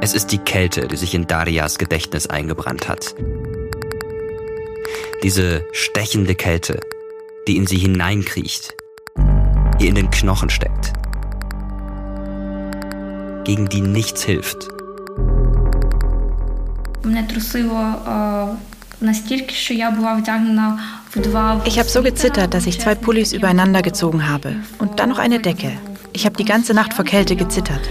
Es ist die Kälte, die sich in Darias Gedächtnis eingebrannt hat. Diese stechende Kälte, die in sie hineinkriecht, die in den Knochen steckt, gegen die nichts hilft. Ich habe so gezittert, dass ich zwei Pullis übereinander gezogen habe und dann noch eine Decke. Ich habe die ganze Nacht vor Kälte gezittert.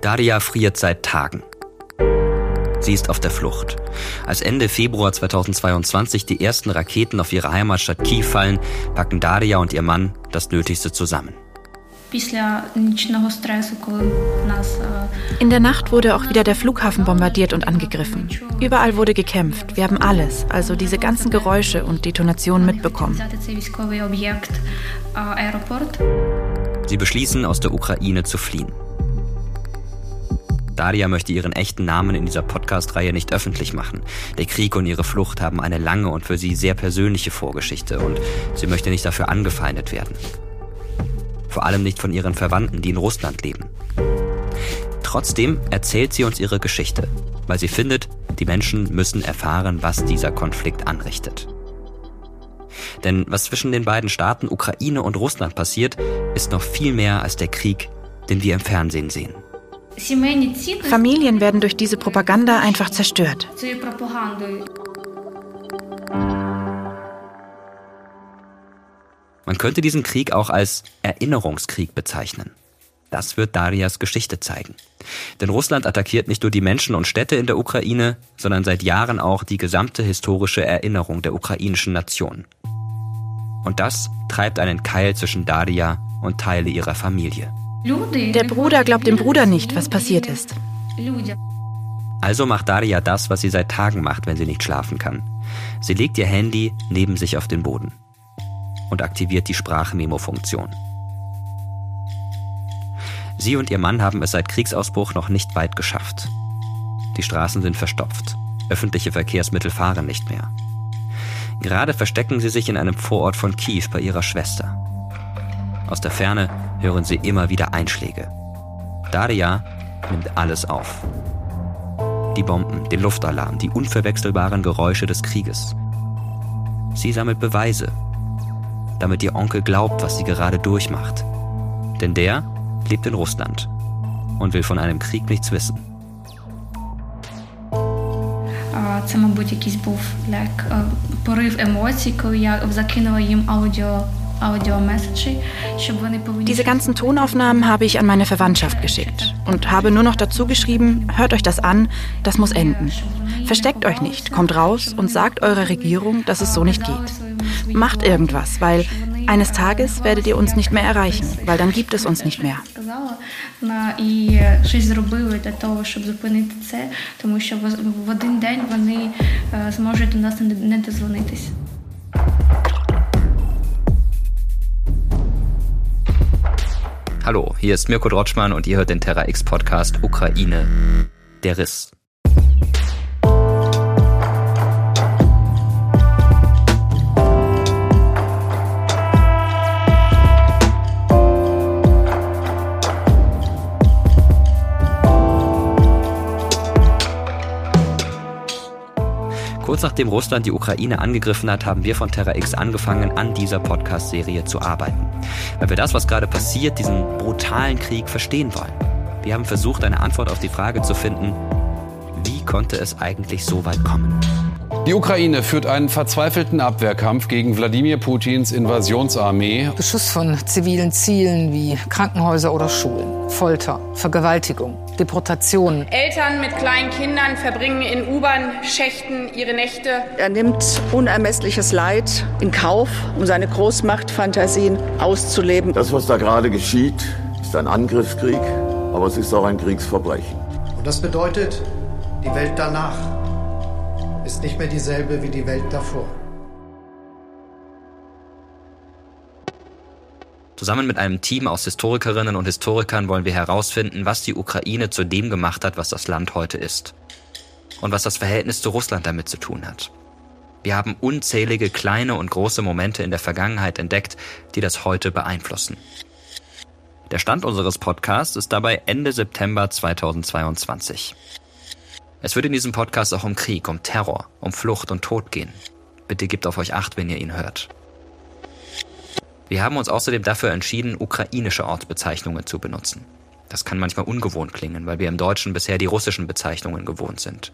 Daria friert seit Tagen. Sie ist auf der Flucht. Als Ende Februar 2022 die ersten Raketen auf ihre Heimatstadt Kiew fallen, packen Daria und ihr Mann das Nötigste zusammen. In der Nacht wurde auch wieder der Flughafen bombardiert und angegriffen. Überall wurde gekämpft. Wir haben alles, also diese ganzen Geräusche und Detonationen mitbekommen. Sie beschließen, aus der Ukraine zu fliehen. Daria möchte ihren echten Namen in dieser Podcast-Reihe nicht öffentlich machen. Der Krieg und ihre Flucht haben eine lange und für sie sehr persönliche Vorgeschichte und sie möchte nicht dafür angefeindet werden vor allem nicht von ihren Verwandten, die in Russland leben. Trotzdem erzählt sie uns ihre Geschichte, weil sie findet, die Menschen müssen erfahren, was dieser Konflikt anrichtet. Denn was zwischen den beiden Staaten Ukraine und Russland passiert, ist noch viel mehr als der Krieg, den wir im Fernsehen sehen. Familien werden durch diese Propaganda einfach zerstört. Man könnte diesen Krieg auch als Erinnerungskrieg bezeichnen. Das wird Darias Geschichte zeigen. Denn Russland attackiert nicht nur die Menschen und Städte in der Ukraine, sondern seit Jahren auch die gesamte historische Erinnerung der ukrainischen Nation. Und das treibt einen Keil zwischen Daria und Teile ihrer Familie. Der Bruder glaubt dem Bruder nicht, was passiert ist. Also macht Daria das, was sie seit Tagen macht, wenn sie nicht schlafen kann. Sie legt ihr Handy neben sich auf den Boden und aktiviert die Sprachmemo-Funktion. Sie und ihr Mann haben es seit Kriegsausbruch noch nicht weit geschafft. Die Straßen sind verstopft. Öffentliche Verkehrsmittel fahren nicht mehr. Gerade verstecken sie sich in einem Vorort von Kiew bei ihrer Schwester. Aus der Ferne hören sie immer wieder Einschläge. Daria nimmt alles auf. Die Bomben, den Luftalarm, die unverwechselbaren Geräusche des Krieges. Sie sammelt Beweise damit ihr Onkel glaubt, was sie gerade durchmacht. Denn der lebt in Russland und will von einem Krieg nichts wissen. Це, мабуть, якийсь був like, порив емоцій, коли я закинула їм аудіо Diese ganzen Tonaufnahmen habe ich an meine Verwandtschaft geschickt und habe nur noch dazu geschrieben, hört euch das an, das muss enden. Versteckt euch nicht, kommt raus und sagt eurer Regierung, dass es so nicht geht. Macht irgendwas, weil eines Tages werdet ihr uns nicht mehr erreichen, weil dann gibt es uns nicht mehr. Hallo, hier ist Mirko Drotschmann und ihr hört den Terra X Podcast Ukraine. Der Riss. Kurz nachdem Russland die Ukraine angegriffen hat, haben wir von Terra X angefangen, an dieser Podcast-Serie zu arbeiten. Weil wir das, was gerade passiert, diesen brutalen Krieg verstehen wollen. Wir haben versucht, eine Antwort auf die Frage zu finden, wie konnte es eigentlich so weit kommen? Die Ukraine führt einen verzweifelten Abwehrkampf gegen Wladimir Putins Invasionsarmee. Beschuss von zivilen Zielen wie Krankenhäuser oder Schulen, Folter, Vergewaltigung, Deportationen. Eltern mit kleinen Kindern verbringen in U-Bahn-Schächten ihre Nächte. Er nimmt unermessliches Leid in Kauf, um seine Großmachtfantasien auszuleben. Das, was da gerade geschieht, ist ein Angriffskrieg, aber es ist auch ein Kriegsverbrechen. Und das bedeutet die Welt danach ist nicht mehr dieselbe wie die Welt davor. Zusammen mit einem Team aus Historikerinnen und Historikern wollen wir herausfinden, was die Ukraine zu dem gemacht hat, was das Land heute ist. Und was das Verhältnis zu Russland damit zu tun hat. Wir haben unzählige kleine und große Momente in der Vergangenheit entdeckt, die das heute beeinflussen. Der Stand unseres Podcasts ist dabei Ende September 2022. Es wird in diesem Podcast auch um Krieg, um Terror, um Flucht und Tod gehen. Bitte gebt auf euch acht, wenn ihr ihn hört. Wir haben uns außerdem dafür entschieden, ukrainische Ortsbezeichnungen zu benutzen. Das kann manchmal ungewohnt klingen, weil wir im Deutschen bisher die russischen Bezeichnungen gewohnt sind.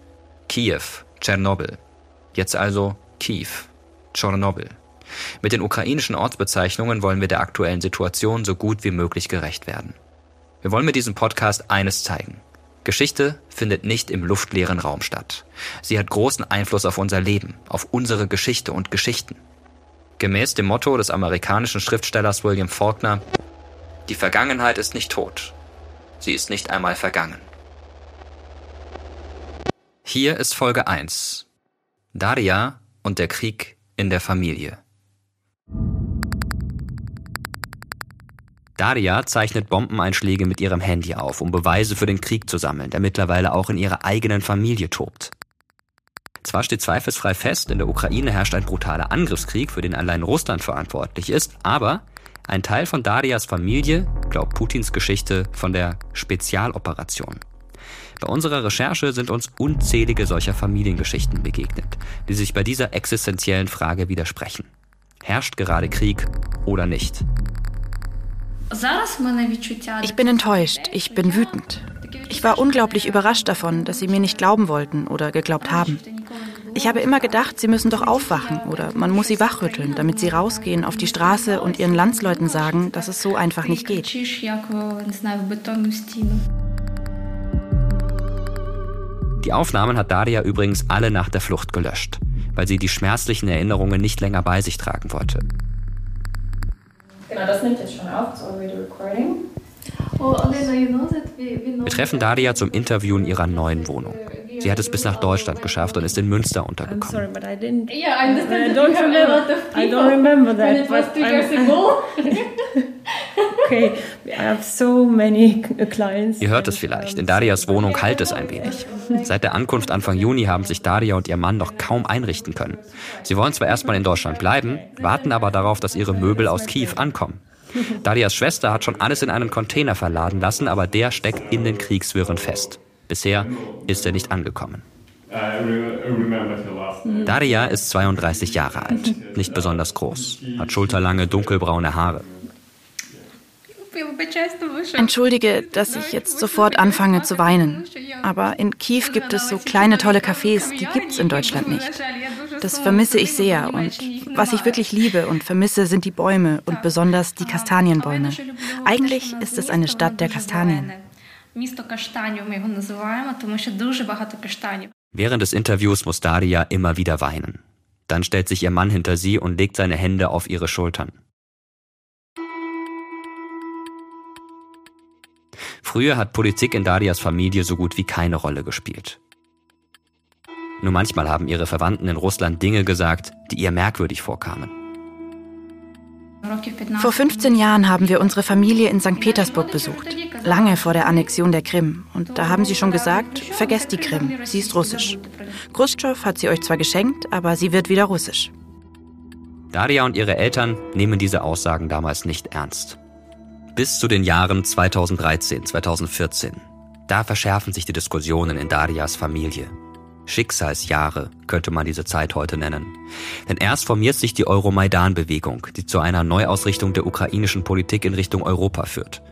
Kiew, Tschernobyl. Jetzt also Kiew, Tschernobyl. Mit den ukrainischen Ortsbezeichnungen wollen wir der aktuellen Situation so gut wie möglich gerecht werden. Wir wollen mit diesem Podcast eines zeigen. Geschichte findet nicht im luftleeren Raum statt. Sie hat großen Einfluss auf unser Leben, auf unsere Geschichte und Geschichten. Gemäß dem Motto des amerikanischen Schriftstellers William Faulkner, die Vergangenheit ist nicht tot, sie ist nicht einmal vergangen. Hier ist Folge 1. Daria und der Krieg in der Familie. Daria zeichnet Bombeneinschläge mit ihrem Handy auf, um Beweise für den Krieg zu sammeln, der mittlerweile auch in ihrer eigenen Familie tobt. Zwar steht zweifelsfrei fest, in der Ukraine herrscht ein brutaler Angriffskrieg, für den allein Russland verantwortlich ist, aber ein Teil von Darias Familie glaubt Putins Geschichte von der Spezialoperation. Bei unserer Recherche sind uns unzählige solcher Familiengeschichten begegnet, die sich bei dieser existenziellen Frage widersprechen. Herrscht gerade Krieg oder nicht? Ich bin enttäuscht, ich bin wütend. Ich war unglaublich überrascht davon, dass sie mir nicht glauben wollten oder geglaubt haben. Ich habe immer gedacht, sie müssen doch aufwachen oder man muss sie wachrütteln, damit sie rausgehen auf die Straße und ihren Landsleuten sagen, dass es so einfach nicht geht. Die Aufnahmen hat Daria übrigens alle nach der Flucht gelöscht, weil sie die schmerzlichen Erinnerungen nicht länger bei sich tragen wollte. Genau, das nimmt jetzt schon auf, so already recording. Oh, Wir treffen Daria zum Interview in ihrer neuen Wohnung. Sie hat es bis nach Deutschland geschafft und ist in Münster untergekommen. Ihr hört es vielleicht, in Darias Wohnung halt es ein wenig. Seit der Ankunft Anfang Juni haben sich Daria und ihr Mann noch kaum einrichten können. Sie wollen zwar erstmal in Deutschland bleiben, warten aber darauf, dass ihre Möbel aus Kiew ankommen. Darias Schwester hat schon alles in einen Container verladen lassen, aber der steckt in den Kriegswirren fest. Bisher ist er nicht angekommen. Daria ist 32 Jahre alt, nicht besonders groß, hat schulterlange dunkelbraune Haare. Entschuldige, dass ich jetzt sofort anfange zu weinen. Aber in Kiew gibt es so kleine tolle Cafés, die gibt es in Deutschland nicht. Das vermisse ich sehr. Und was ich wirklich liebe und vermisse, sind die Bäume und besonders die Kastanienbäume. Eigentlich ist es eine Stadt der Kastanien. Während des Interviews muss Daria immer wieder weinen. Dann stellt sich ihr Mann hinter sie und legt seine Hände auf ihre Schultern. Früher hat Politik in Darias Familie so gut wie keine Rolle gespielt. Nur manchmal haben ihre Verwandten in Russland Dinge gesagt, die ihr merkwürdig vorkamen. Vor 15 Jahren haben wir unsere Familie in St. Petersburg besucht, lange vor der Annexion der Krim. Und da haben sie schon gesagt, vergesst die Krim, sie ist russisch. Khrushchev hat sie euch zwar geschenkt, aber sie wird wieder russisch. Daria und ihre Eltern nehmen diese Aussagen damals nicht ernst. Bis zu den Jahren 2013, 2014. Da verschärfen sich die Diskussionen in Darias Familie. Schicksalsjahre könnte man diese Zeit heute nennen. Denn erst formiert sich die Euromaidan-Bewegung, die zu einer Neuausrichtung der ukrainischen Politik in Richtung Europa führt.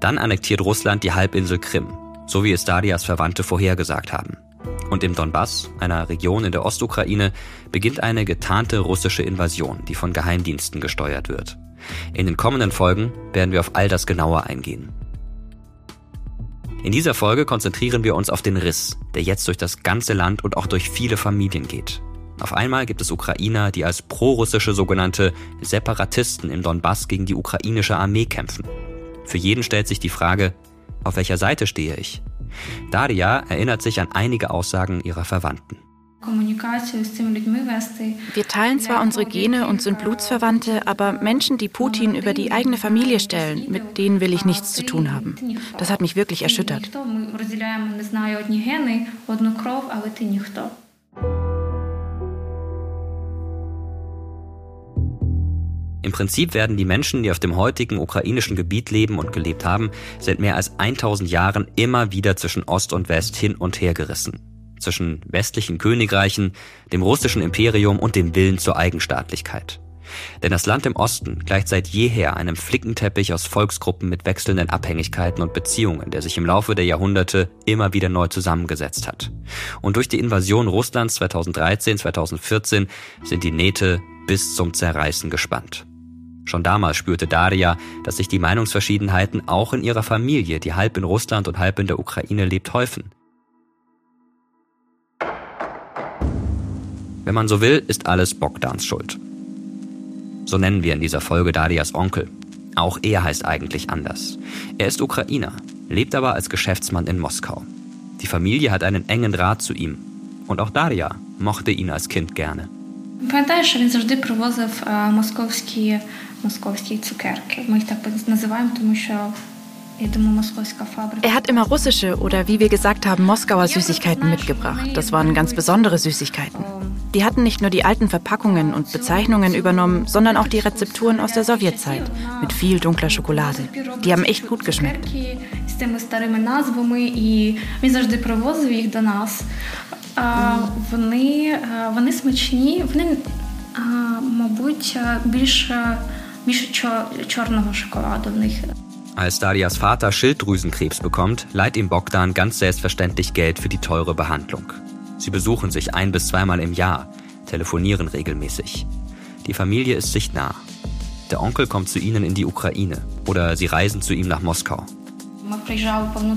Dann annektiert Russland die Halbinsel Krim, so wie es Darias Verwandte vorhergesagt haben. Und im Donbass, einer Region in der Ostukraine, beginnt eine getarnte russische Invasion, die von Geheimdiensten gesteuert wird. In den kommenden Folgen werden wir auf all das genauer eingehen. In dieser Folge konzentrieren wir uns auf den Riss, der jetzt durch das ganze Land und auch durch viele Familien geht. Auf einmal gibt es Ukrainer, die als prorussische sogenannte Separatisten im Donbass gegen die ukrainische Armee kämpfen. Für jeden stellt sich die Frage, auf welcher Seite stehe ich? Daria erinnert sich an einige Aussagen ihrer Verwandten. Wir teilen zwar unsere Gene und sind Blutsverwandte, aber Menschen, die Putin über die eigene Familie stellen, mit denen will ich nichts zu tun haben. Das hat mich wirklich erschüttert. Im Prinzip werden die Menschen, die auf dem heutigen ukrainischen Gebiet leben und gelebt haben, seit mehr als 1000 Jahren immer wieder zwischen Ost und West hin und her gerissen. Zwischen westlichen Königreichen, dem russischen Imperium und dem Willen zur Eigenstaatlichkeit. Denn das Land im Osten gleicht seit jeher einem Flickenteppich aus Volksgruppen mit wechselnden Abhängigkeiten und Beziehungen, der sich im Laufe der Jahrhunderte immer wieder neu zusammengesetzt hat. Und durch die Invasion Russlands 2013, 2014 sind die Nähte bis zum Zerreißen gespannt. Schon damals spürte Daria, dass sich die Meinungsverschiedenheiten auch in ihrer Familie, die halb in Russland und halb in der Ukraine lebt, häufen. Wenn man so will, ist alles Bogdans Schuld. So nennen wir in dieser Folge Darias Onkel. Auch er heißt eigentlich anders. Er ist Ukrainer, lebt aber als Geschäftsmann in Moskau. Die Familie hat einen engen Draht zu ihm. Und auch Daria mochte ihn als Kind gerne. Пам'ятаєш, він завжди привозив московські московські цукерки. Ми їх так називаємо, тому що Er hat immer russische oder wie wir gesagt haben, Moskauer Süßigkeiten mitgebracht. Das waren ganz besondere Süßigkeiten. Die hatten nicht nur die alten Verpackungen und Bezeichnungen übernommen, sondern auch die Rezepturen aus der Sowjetzeit mit viel dunkler Schokolade. Die haben echt gut geschmeckt. Вони, вони смачні, вони, мабуть, більше, більше чорного шоколаду в них. Als Darias Vater Schilddrüsenkrebs bekommt, leiht ihm Bogdan ganz selbstverständlich Geld für die teure Behandlung. Sie besuchen sich ein bis zweimal im Jahr, telefonieren regelmäßig. Die Familie ist sich nah. Der Onkel kommt zu ihnen in die Ukraine oder sie reisen zu ihm nach Moskau.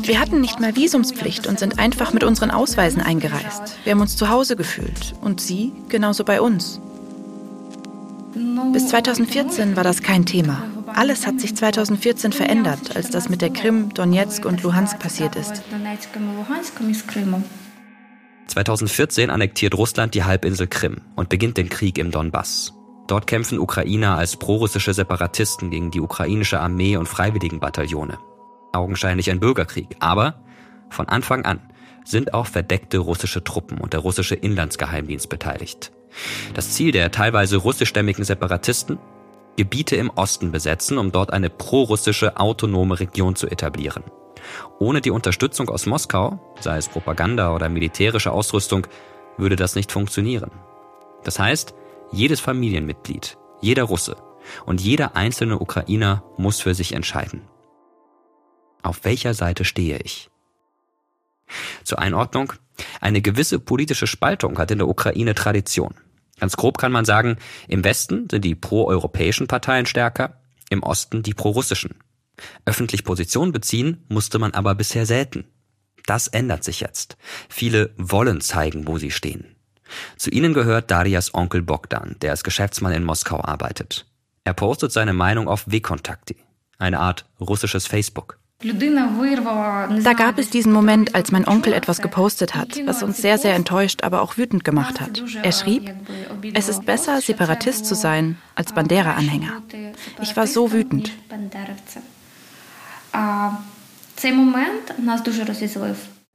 Wir hatten nicht mal Visumspflicht und sind einfach mit unseren Ausweisen eingereist. Wir haben uns zu Hause gefühlt und sie genauso bei uns. Bis 2014 war das kein Thema. Alles hat sich 2014 verändert, als das mit der Krim, Donetsk und Luhansk passiert ist. 2014 annektiert Russland die Halbinsel Krim und beginnt den Krieg im Donbass. Dort kämpfen Ukrainer als prorussische Separatisten gegen die ukrainische Armee und Freiwilligenbataillone. Augenscheinlich ein Bürgerkrieg, aber von Anfang an sind auch verdeckte russische Truppen und der russische Inlandsgeheimdienst beteiligt. Das Ziel der teilweise russischstämmigen Separatisten? Gebiete im Osten besetzen, um dort eine prorussische autonome Region zu etablieren. Ohne die Unterstützung aus Moskau, sei es Propaganda oder militärische Ausrüstung, würde das nicht funktionieren. Das heißt, jedes Familienmitglied, jeder Russe und jeder einzelne Ukrainer muss für sich entscheiden. Auf welcher Seite stehe ich? Zur Einordnung, eine gewisse politische Spaltung hat in der Ukraine Tradition. Ganz grob kann man sagen, im Westen sind die proeuropäischen Parteien stärker, im Osten die prorussischen. Öffentlich Position beziehen musste man aber bisher selten. Das ändert sich jetzt. Viele wollen zeigen, wo sie stehen. Zu ihnen gehört Darias Onkel Bogdan, der als Geschäftsmann in Moskau arbeitet. Er postet seine Meinung auf Vekontakti, eine Art russisches Facebook. Da gab es diesen Moment, als mein Onkel etwas gepostet hat, was uns sehr, sehr enttäuscht, aber auch wütend gemacht hat. Er schrieb, es ist besser, Separatist zu sein, als Bandera-Anhänger. Ich war so wütend.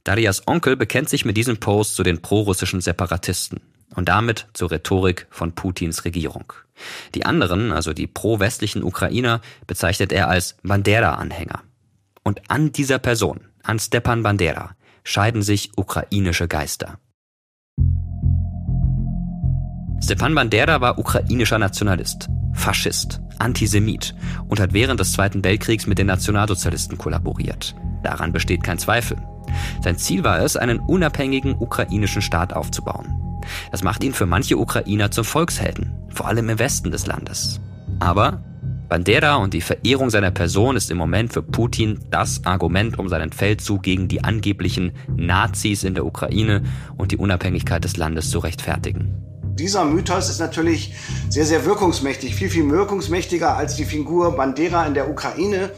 Darias Onkel bekennt sich mit diesem Post zu den prorussischen Separatisten und damit zur Rhetorik von Putins Regierung. Die anderen, also die pro-westlichen Ukrainer, bezeichnet er als Bandera-Anhänger. Und an dieser Person, an Stepan Bandera, scheiden sich ukrainische Geister. Stepan Bandera war ukrainischer Nationalist, Faschist, Antisemit und hat während des Zweiten Weltkriegs mit den Nationalsozialisten kollaboriert. Daran besteht kein Zweifel. Sein Ziel war es, einen unabhängigen ukrainischen Staat aufzubauen. Das macht ihn für manche Ukrainer zum Volkshelden, vor allem im Westen des Landes. Aber Bandera und die Verehrung seiner Person ist im Moment für Putin das Argument, um seinen Feldzug gegen die angeblichen Nazis in der Ukraine und die Unabhängigkeit des Landes zu rechtfertigen. Dieser Mythos ist natürlich sehr, sehr wirkungsmächtig, viel, viel wirkungsmächtiger als die Figur Bandera in der Ukraine.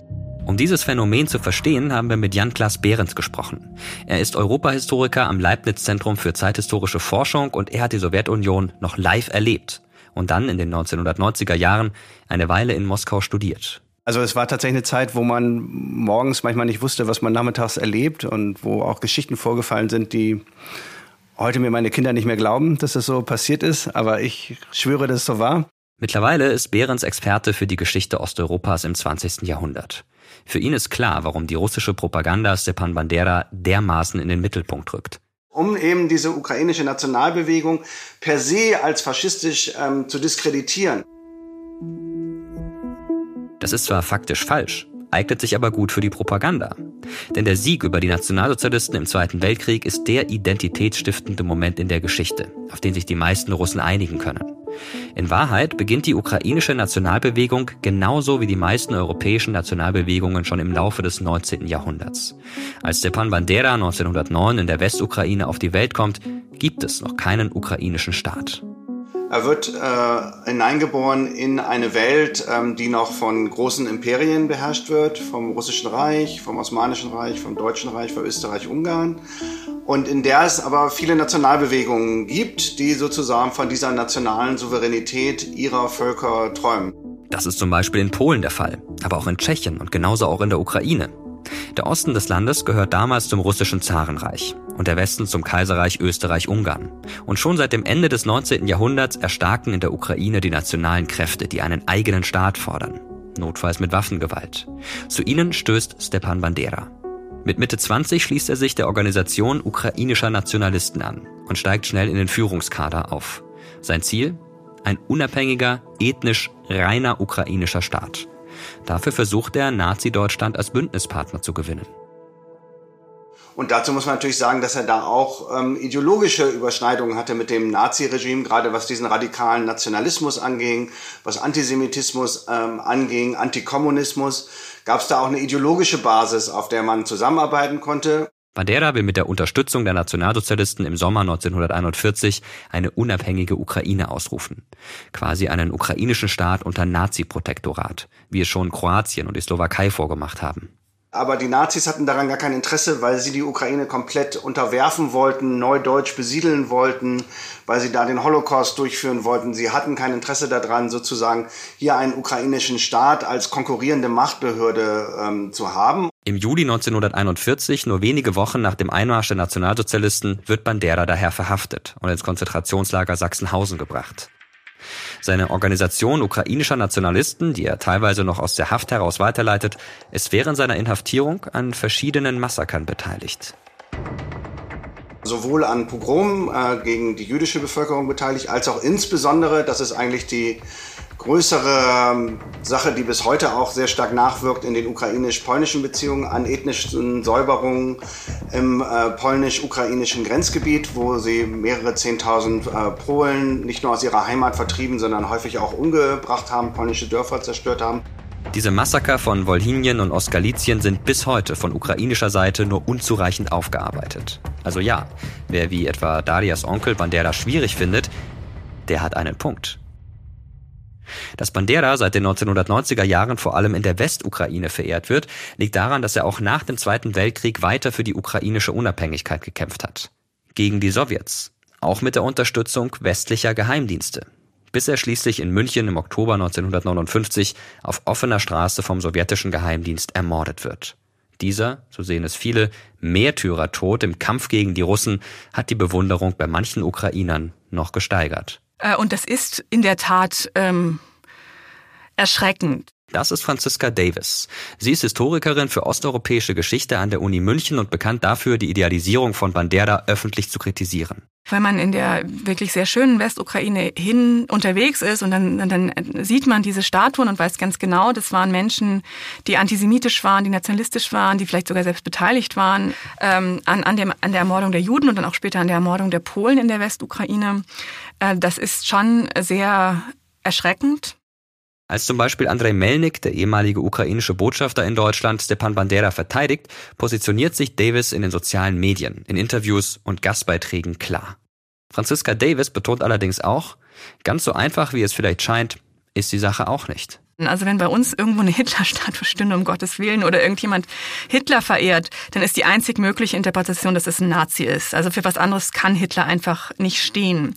Um dieses Phänomen zu verstehen, haben wir mit Jan-Klaas Behrens gesprochen. Er ist Europahistoriker am Leibniz-Zentrum für zeithistorische Forschung und er hat die Sowjetunion noch live erlebt und dann in den 1990er Jahren eine Weile in Moskau studiert. Also es war tatsächlich eine Zeit, wo man morgens manchmal nicht wusste, was man nachmittags erlebt und wo auch Geschichten vorgefallen sind, die heute mir meine Kinder nicht mehr glauben, dass das so passiert ist, aber ich schwöre, dass es so war. Mittlerweile ist Behrens Experte für die Geschichte Osteuropas im 20. Jahrhundert. Für ihn ist klar, warum die russische Propaganda Stepan Bandera dermaßen in den Mittelpunkt rückt. Um eben diese ukrainische Nationalbewegung per se als faschistisch ähm, zu diskreditieren. Das ist zwar faktisch falsch, eignet sich aber gut für die Propaganda. Denn der Sieg über die Nationalsozialisten im Zweiten Weltkrieg ist der identitätsstiftende Moment in der Geschichte, auf den sich die meisten Russen einigen können. In Wahrheit beginnt die ukrainische Nationalbewegung genauso wie die meisten europäischen Nationalbewegungen schon im Laufe des 19. Jahrhunderts. Als Stepan Bandera 1909 in der Westukraine auf die Welt kommt, gibt es noch keinen ukrainischen Staat. Er wird äh, hineingeboren in eine Welt, ähm, die noch von großen Imperien beherrscht wird, vom Russischen Reich, vom Osmanischen Reich, vom Deutschen Reich, von Österreich-Ungarn. Und in der es aber viele Nationalbewegungen gibt, die sozusagen von dieser nationalen Souveränität ihrer Völker träumen. Das ist zum Beispiel in Polen der Fall, aber auch in Tschechien und genauso auch in der Ukraine. Der Osten des Landes gehört damals zum russischen Zarenreich und der Westen zum Kaiserreich Österreich-Ungarn. Und schon seit dem Ende des 19. Jahrhunderts erstarken in der Ukraine die nationalen Kräfte, die einen eigenen Staat fordern. Notfalls mit Waffengewalt. Zu ihnen stößt Stepan Bandera. Mit Mitte 20 schließt er sich der Organisation ukrainischer Nationalisten an und steigt schnell in den Führungskader auf. Sein Ziel? Ein unabhängiger, ethnisch reiner ukrainischer Staat. Dafür versucht er, Nazi-Deutschland als Bündnispartner zu gewinnen. Und dazu muss man natürlich sagen, dass er da auch ähm, ideologische Überschneidungen hatte mit dem Nazi-Regime, gerade was diesen radikalen Nationalismus anging, was Antisemitismus ähm, anging, Antikommunismus. Gab es da auch eine ideologische Basis, auf der man zusammenarbeiten konnte. Bandera will mit der Unterstützung der Nationalsozialisten im Sommer 1941 eine unabhängige Ukraine ausrufen. Quasi einen ukrainischen Staat unter Nazi-Protektorat, wie es schon Kroatien und die Slowakei vorgemacht haben. Aber die Nazis hatten daran gar kein Interesse, weil sie die Ukraine komplett unterwerfen wollten, neudeutsch besiedeln wollten, weil sie da den Holocaust durchführen wollten. Sie hatten kein Interesse daran, sozusagen hier einen ukrainischen Staat als konkurrierende Machtbehörde ähm, zu haben. Im Juli 1941, nur wenige Wochen nach dem Einmarsch der Nationalsozialisten, wird Bandera daher verhaftet und ins Konzentrationslager Sachsenhausen gebracht. Seine Organisation ukrainischer Nationalisten, die er teilweise noch aus der Haft heraus weiterleitet, ist während seiner Inhaftierung an verschiedenen Massakern beteiligt. Sowohl an Pogromen äh, gegen die jüdische Bevölkerung beteiligt, als auch insbesondere, das ist eigentlich die größere ähm, Sache, die bis heute auch sehr stark nachwirkt in den ukrainisch-polnischen Beziehungen an ethnischen Säuberungen im äh, polnisch-ukrainischen Grenzgebiet, wo sie mehrere Zehntausend äh, Polen nicht nur aus ihrer Heimat vertrieben, sondern häufig auch umgebracht haben, polnische Dörfer zerstört haben. Diese Massaker von Wolhinien und Ostgalizien sind bis heute von ukrainischer Seite nur unzureichend aufgearbeitet. Also ja, wer wie etwa Darias Onkel Bandera schwierig findet, der hat einen Punkt. Dass Bandera seit den 1990er Jahren vor allem in der Westukraine verehrt wird, liegt daran, dass er auch nach dem Zweiten Weltkrieg weiter für die ukrainische Unabhängigkeit gekämpft hat. Gegen die Sowjets. Auch mit der Unterstützung westlicher Geheimdienste. Bis er schließlich in München im Oktober 1959 auf offener Straße vom sowjetischen Geheimdienst ermordet wird. Dieser, so sehen es viele, Märtyrertod im Kampf gegen die Russen hat die Bewunderung bei manchen Ukrainern noch gesteigert. Äh, und das ist in der Tat ähm, erschreckend. Das ist Franziska Davis. Sie ist Historikerin für osteuropäische Geschichte an der Uni München und bekannt dafür, die Idealisierung von Bandera öffentlich zu kritisieren. Wenn man in der wirklich sehr schönen Westukraine hin unterwegs ist und dann, dann sieht man diese Statuen und weiß ganz genau, das waren Menschen, die antisemitisch waren, die nationalistisch waren, die vielleicht sogar selbst beteiligt waren ähm, an, an, dem, an der Ermordung der Juden und dann auch später an der Ermordung der Polen in der Westukraine. Äh, das ist schon sehr erschreckend. Als zum Beispiel Andrei Melnik, der ehemalige ukrainische Botschafter in Deutschland, Stepan Bandera verteidigt, positioniert sich Davis in den sozialen Medien, in Interviews und Gastbeiträgen klar. Franziska Davis betont allerdings auch, ganz so einfach wie es vielleicht scheint, ist die Sache auch nicht. Also wenn bei uns irgendwo eine Hitlerstatue stünde, um Gottes Willen, oder irgendjemand Hitler verehrt, dann ist die einzig mögliche Interpretation, dass es ein Nazi ist. Also für was anderes kann Hitler einfach nicht stehen.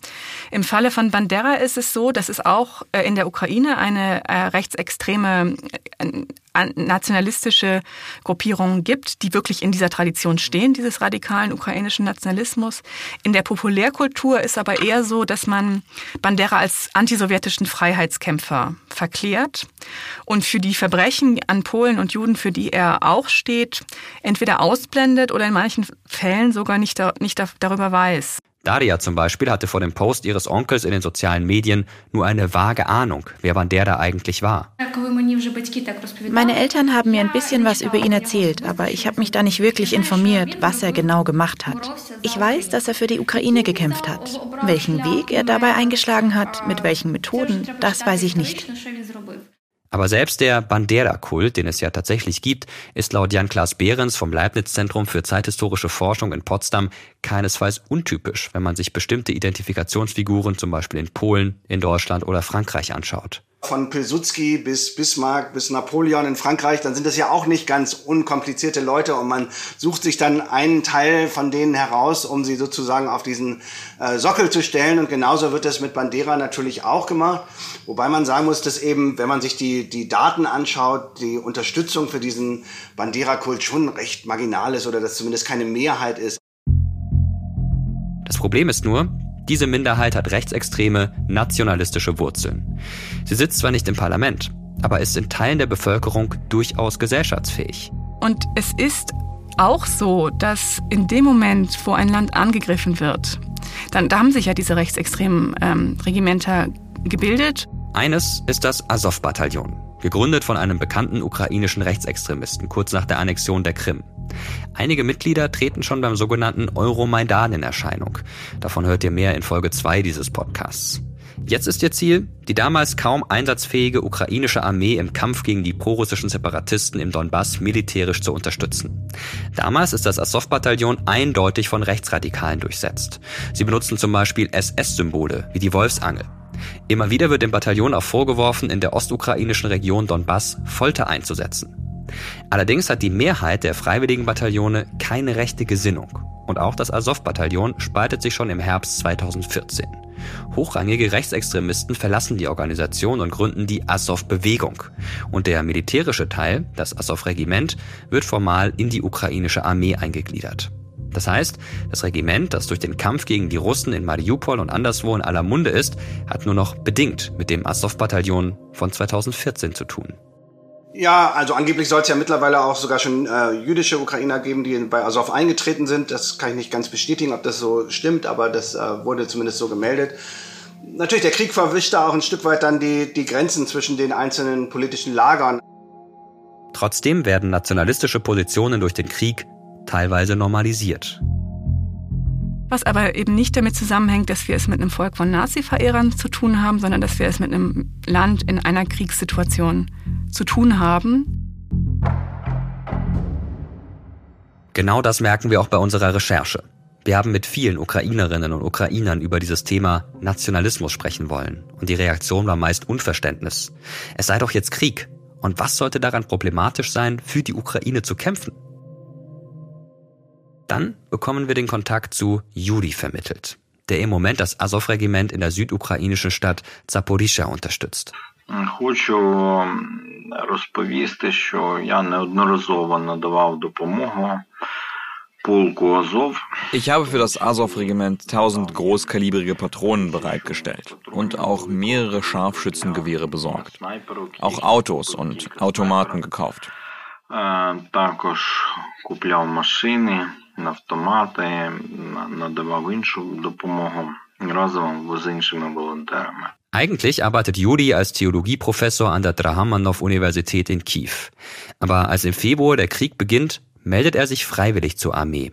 Im Falle von Bandera ist es so, dass es auch äh, in der Ukraine eine äh, rechtsextreme äh, nationalistische Gruppierungen gibt, die wirklich in dieser Tradition stehen, dieses radikalen ukrainischen Nationalismus. In der Populärkultur ist aber eher so, dass man Bandera als antisowjetischen Freiheitskämpfer verklärt und für die Verbrechen an Polen und Juden, für die er auch steht, entweder ausblendet oder in manchen Fällen sogar nicht, nicht darüber weiß. Daria zum Beispiel hatte vor dem Post ihres Onkels in den sozialen Medien nur eine vage Ahnung, wer Bandera eigentlich war. Meine Eltern haben mir ein bisschen was über ihn erzählt, aber ich habe mich da nicht wirklich informiert, was er genau gemacht hat. Ich weiß, dass er für die Ukraine gekämpft hat. Welchen Weg er dabei eingeschlagen hat, mit welchen Methoden, das weiß ich nicht. Aber selbst der Bandera-Kult, den es ja tatsächlich gibt, ist laut Jan-Klaas Behrens vom Leibniz-Zentrum für zeithistorische Forschung in Potsdam keinesfalls untypisch, wenn man sich bestimmte Identifikationsfiguren zum Beispiel in Polen, in Deutschland oder Frankreich anschaut von Pilsudski bis Bismarck bis Napoleon in Frankreich, dann sind das ja auch nicht ganz unkomplizierte Leute und man sucht sich dann einen Teil von denen heraus, um sie sozusagen auf diesen äh, Sockel zu stellen und genauso wird das mit Bandera natürlich auch gemacht, wobei man sagen muss, dass eben, wenn man sich die, die Daten anschaut, die Unterstützung für diesen Bandera-Kult schon recht marginal ist oder dass zumindest keine Mehrheit ist. Das Problem ist nur, diese Minderheit hat rechtsextreme, nationalistische Wurzeln. Sie sitzt zwar nicht im Parlament, aber ist in Teilen der Bevölkerung durchaus gesellschaftsfähig. Und es ist auch so, dass in dem Moment, wo ein Land angegriffen wird, dann da haben sich ja diese rechtsextremen ähm, Regimenter gebildet. Eines ist das Azov-Bataillon, gegründet von einem bekannten ukrainischen Rechtsextremisten kurz nach der Annexion der Krim. Einige Mitglieder treten schon beim sogenannten Euromaidan in Erscheinung. Davon hört ihr mehr in Folge 2 dieses Podcasts. Jetzt ist ihr Ziel, die damals kaum einsatzfähige ukrainische Armee im Kampf gegen die prorussischen Separatisten im Donbass militärisch zu unterstützen. Damals ist das Azov-Bataillon eindeutig von Rechtsradikalen durchsetzt. Sie benutzen zum Beispiel SS-Symbole wie die Wolfsangel. Immer wieder wird dem Bataillon auch vorgeworfen, in der ostukrainischen Region Donbass Folter einzusetzen. Allerdings hat die Mehrheit der freiwilligen Bataillone keine rechte Gesinnung. Und auch das Azov-Bataillon spaltet sich schon im Herbst 2014. Hochrangige Rechtsextremisten verlassen die Organisation und gründen die Azov-Bewegung. Und der militärische Teil, das Azov-Regiment, wird formal in die ukrainische Armee eingegliedert. Das heißt, das Regiment, das durch den Kampf gegen die Russen in Mariupol und anderswo in aller Munde ist, hat nur noch bedingt mit dem Azov-Bataillon von 2014 zu tun. Ja, also angeblich soll es ja mittlerweile auch sogar schon äh, jüdische Ukrainer geben, die bei Azov eingetreten sind. Das kann ich nicht ganz bestätigen, ob das so stimmt, aber das äh, wurde zumindest so gemeldet. Natürlich, der Krieg verwischt da auch ein Stück weit dann die, die Grenzen zwischen den einzelnen politischen Lagern. Trotzdem werden nationalistische Positionen durch den Krieg teilweise normalisiert. Was aber eben nicht damit zusammenhängt, dass wir es mit einem Volk von Nazi-Verehrern zu tun haben, sondern dass wir es mit einem Land in einer Kriegssituation zu tun haben. Genau das merken wir auch bei unserer Recherche. Wir haben mit vielen Ukrainerinnen und Ukrainern über dieses Thema Nationalismus sprechen wollen. Und die Reaktion war meist Unverständnis. Es sei doch jetzt Krieg. Und was sollte daran problematisch sein, für die Ukraine zu kämpfen? Dann bekommen wir den Kontakt zu Juri vermittelt, der im Moment das Azov-Regiment in der südukrainischen Stadt Zaporizhia unterstützt. Хочу розповісти, що я неодноразово надавав допомогу Ich habe für das Azov-Regiment 1000 großkalibrige Patronen bereitgestellt und auch mehrere Scharfschützengewehre besorgt. Auch Autos und Automaten gekauft. Також купляв машини, автомати, надавав іншу допомогу разом з іншими волонтерами. Eigentlich arbeitet Juri als Theologieprofessor an der Drahamanow-Universität in Kiew. Aber als im Februar der Krieg beginnt, meldet er sich freiwillig zur Armee.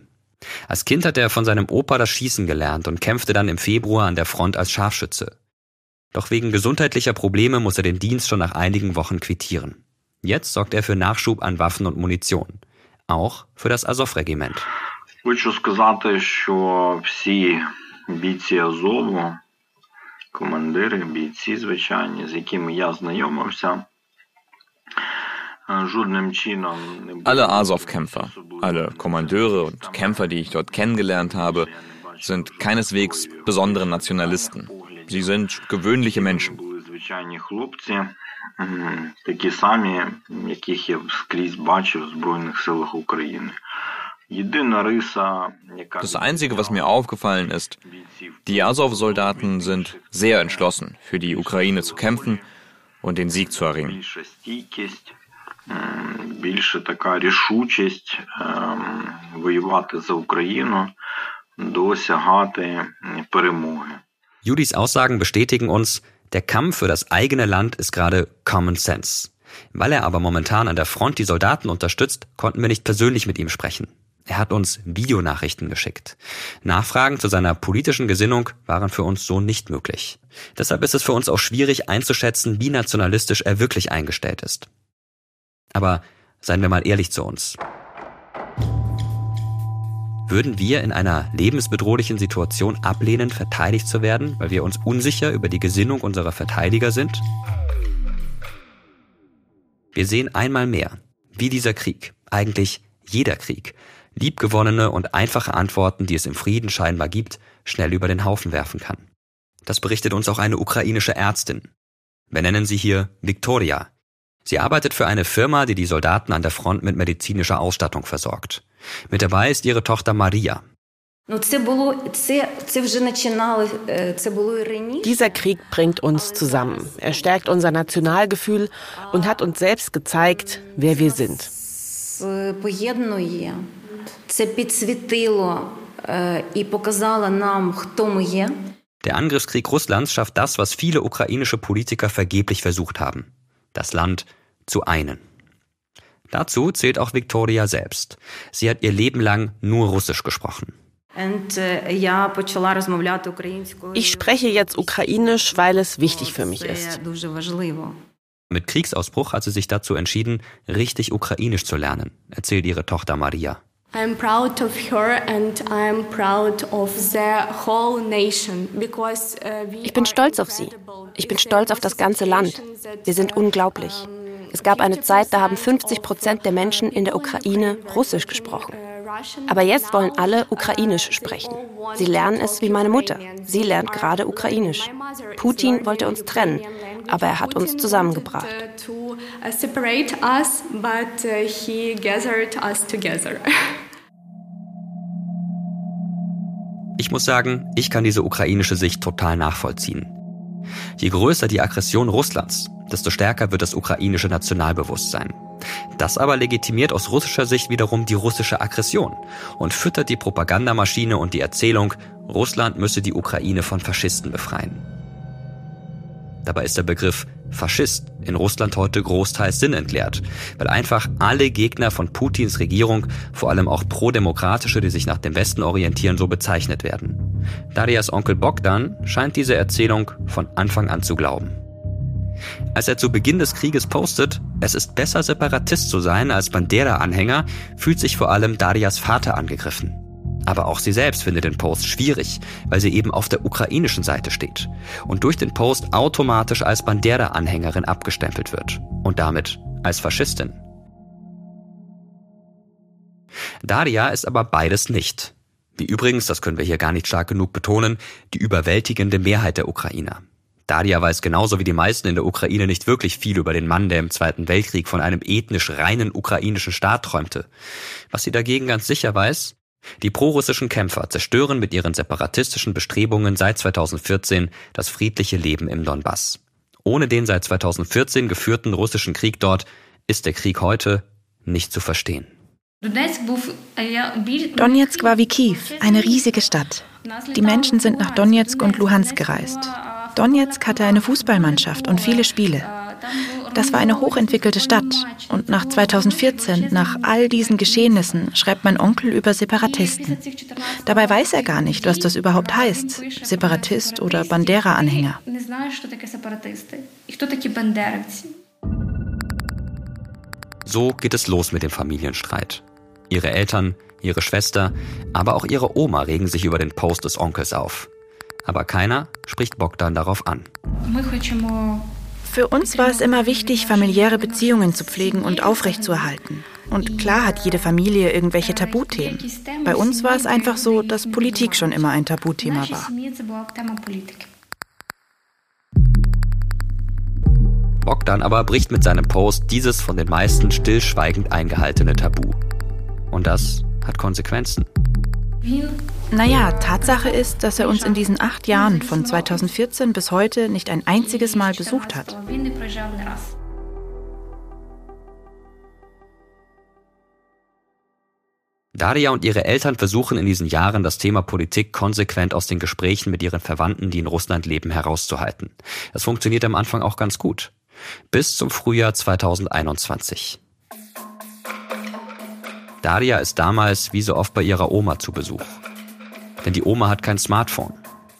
Als Kind hat er von seinem Opa das Schießen gelernt und kämpfte dann im Februar an der Front als Scharfschütze. Doch wegen gesundheitlicher Probleme muss er den Dienst schon nach einigen Wochen quittieren. Jetzt sorgt er für Nachschub an Waffen und Munition. Auch für das Azov-Regiment. Хочу сказати, що всі бійці Азову командири, бійці, звичайні, з якими я знайомився. Alle Azov-Kämpfer, alle Kommandeure und Kämpfer, die ich dort kennengelernt habe, sind keineswegs besondere Nationalisten. Sie sind gewöhnliche Menschen. такі самі, яких я скрізь бачив в Збройних силах України. Das Einzige, was mir aufgefallen ist, die Azov-Soldaten sind sehr entschlossen, für die Ukraine zu kämpfen und den Sieg zu erringen. Більше така рішучість воювати за Україну, досягати перемоги. Judis Aussagen bestätigen uns, der Kampf für das eigene Land ist gerade Common Sense. Weil er aber momentan an der Front die Soldaten unterstützt, konnten wir nicht persönlich mit ihm sprechen. Er hat uns Videonachrichten geschickt. Nachfragen zu seiner politischen Gesinnung waren für uns so nicht möglich. Deshalb ist es für uns auch schwierig einzuschätzen, wie nationalistisch er wirklich eingestellt ist. Aber seien wir mal ehrlich zu uns. Würden wir in einer lebensbedrohlichen Situation ablehnen, verteidigt zu werden, weil wir uns unsicher über die Gesinnung unserer Verteidiger sind? Wir sehen einmal mehr, wie dieser Krieg, eigentlich jeder Krieg, liebgewonnene und einfache Antworten, die es im Frieden scheinbar gibt, schnell über den Haufen werfen kann. Das berichtet uns auch eine ukrainische Ärztin. Wir nennen sie hier Victoria. Sie arbeitet für eine Firma, die die Soldaten an der Front mit medizinischer Ausstattung versorgt. Mit dabei ist ihre Tochter Maria. Dieser Krieg bringt uns zusammen. Er stärkt unser Nationalgefühl und hat uns selbst gezeigt, wer wir sind. Der Angriffskrieg Russlands schafft das, was viele ukrainische Politiker vergeblich versucht haben. Das Land zu einen. Dazu zählt auch Victoria selbst. Sie hat ihr Leben lang nur Russisch gesprochen. Ich spreche jetzt Ukrainisch, weil es wichtig für mich ist. Mit Kriegsausbruch hat sie sich dazu entschieden, richtig Ukrainisch zu lernen, erzählt ihre Tochter Maria. I'm proud of her and I'm proud of the whole nation because Ich bin stolz auf sie. Ich bin stolz auf das ganze Land. Wir sind unglaublich. Es gab eine Zeit, da haben 50 Prozent der Menschen in der Ukraine Russisch gesprochen. Aber jetzt wollen alle Ukrainisch sprechen. Sie lernen es wie meine Mutter. Sie lernt gerade Ukrainisch. Putin wollte uns trennen, aber er hat uns zusammengebracht. Ich muss sagen, ich kann diese ukrainische Sicht total nachvollziehen. Je größer die Aggression Russlands, desto stärker wird das ukrainische Nationalbewusstsein. Das aber legitimiert aus russischer Sicht wiederum die russische Aggression und füttert die Propagandamaschine und die Erzählung, Russland müsse die Ukraine von Faschisten befreien. Dabei ist der Begriff Faschist in Russland heute großteils sinnentleert, weil einfach alle Gegner von Putins Regierung, vor allem auch prodemokratische, die sich nach dem Westen orientieren, so bezeichnet werden. Darias Onkel Bogdan scheint diese Erzählung von Anfang an zu glauben. Als er zu Beginn des Krieges postet, es ist besser Separatist zu sein als Bandera-Anhänger, fühlt sich vor allem Darias Vater angegriffen. Aber auch sie selbst findet den Post schwierig, weil sie eben auf der ukrainischen Seite steht und durch den Post automatisch als Bandera-Anhängerin abgestempelt wird und damit als Faschistin. Daria ist aber beides nicht. Wie übrigens, das können wir hier gar nicht stark genug betonen, die überwältigende Mehrheit der Ukrainer. Daria weiß genauso wie die meisten in der Ukraine nicht wirklich viel über den Mann, der im Zweiten Weltkrieg von einem ethnisch reinen ukrainischen Staat träumte. Was sie dagegen ganz sicher weiß, die prorussischen Kämpfer zerstören mit ihren separatistischen Bestrebungen seit 2014 das friedliche Leben im Donbass. Ohne den seit 2014 geführten russischen Krieg dort ist der Krieg heute nicht zu verstehen. Donetsk war wie Kiew, eine riesige Stadt. Die Menschen sind nach Donetsk und Luhansk gereist. Donetsk hatte eine Fußballmannschaft und viele Spiele. Das war eine hochentwickelte Stadt. Und nach 2014, nach all diesen Geschehnissen, schreibt mein Onkel über Separatisten. Dabei weiß er gar nicht, was das überhaupt heißt. Separatist oder Bandera-Anhänger. So geht es los mit dem Familienstreit. Ihre Eltern, ihre Schwester, aber auch ihre Oma regen sich über den Post des Onkels auf. Aber keiner spricht Bogdan darauf an. Für uns war es immer wichtig, familiäre Beziehungen zu pflegen und aufrechtzuerhalten. Und klar hat jede Familie irgendwelche Tabuthemen. Bei uns war es einfach so, dass Politik schon immer ein Tabuthema war. Bogdan aber bricht mit seinem Post dieses von den meisten stillschweigend eingehaltene Tabu. Und das hat Konsequenzen. Naja, Tatsache ist, dass er uns in diesen acht Jahren von 2014 bis heute nicht ein einziges Mal besucht hat. Daria und ihre Eltern versuchen in diesen Jahren das Thema Politik konsequent aus den Gesprächen mit ihren Verwandten, die in Russland leben, herauszuhalten. Das funktioniert am Anfang auch ganz gut. Bis zum Frühjahr 2021. Daria ist damals wie so oft bei ihrer Oma zu Besuch. Denn die Oma hat kein Smartphone.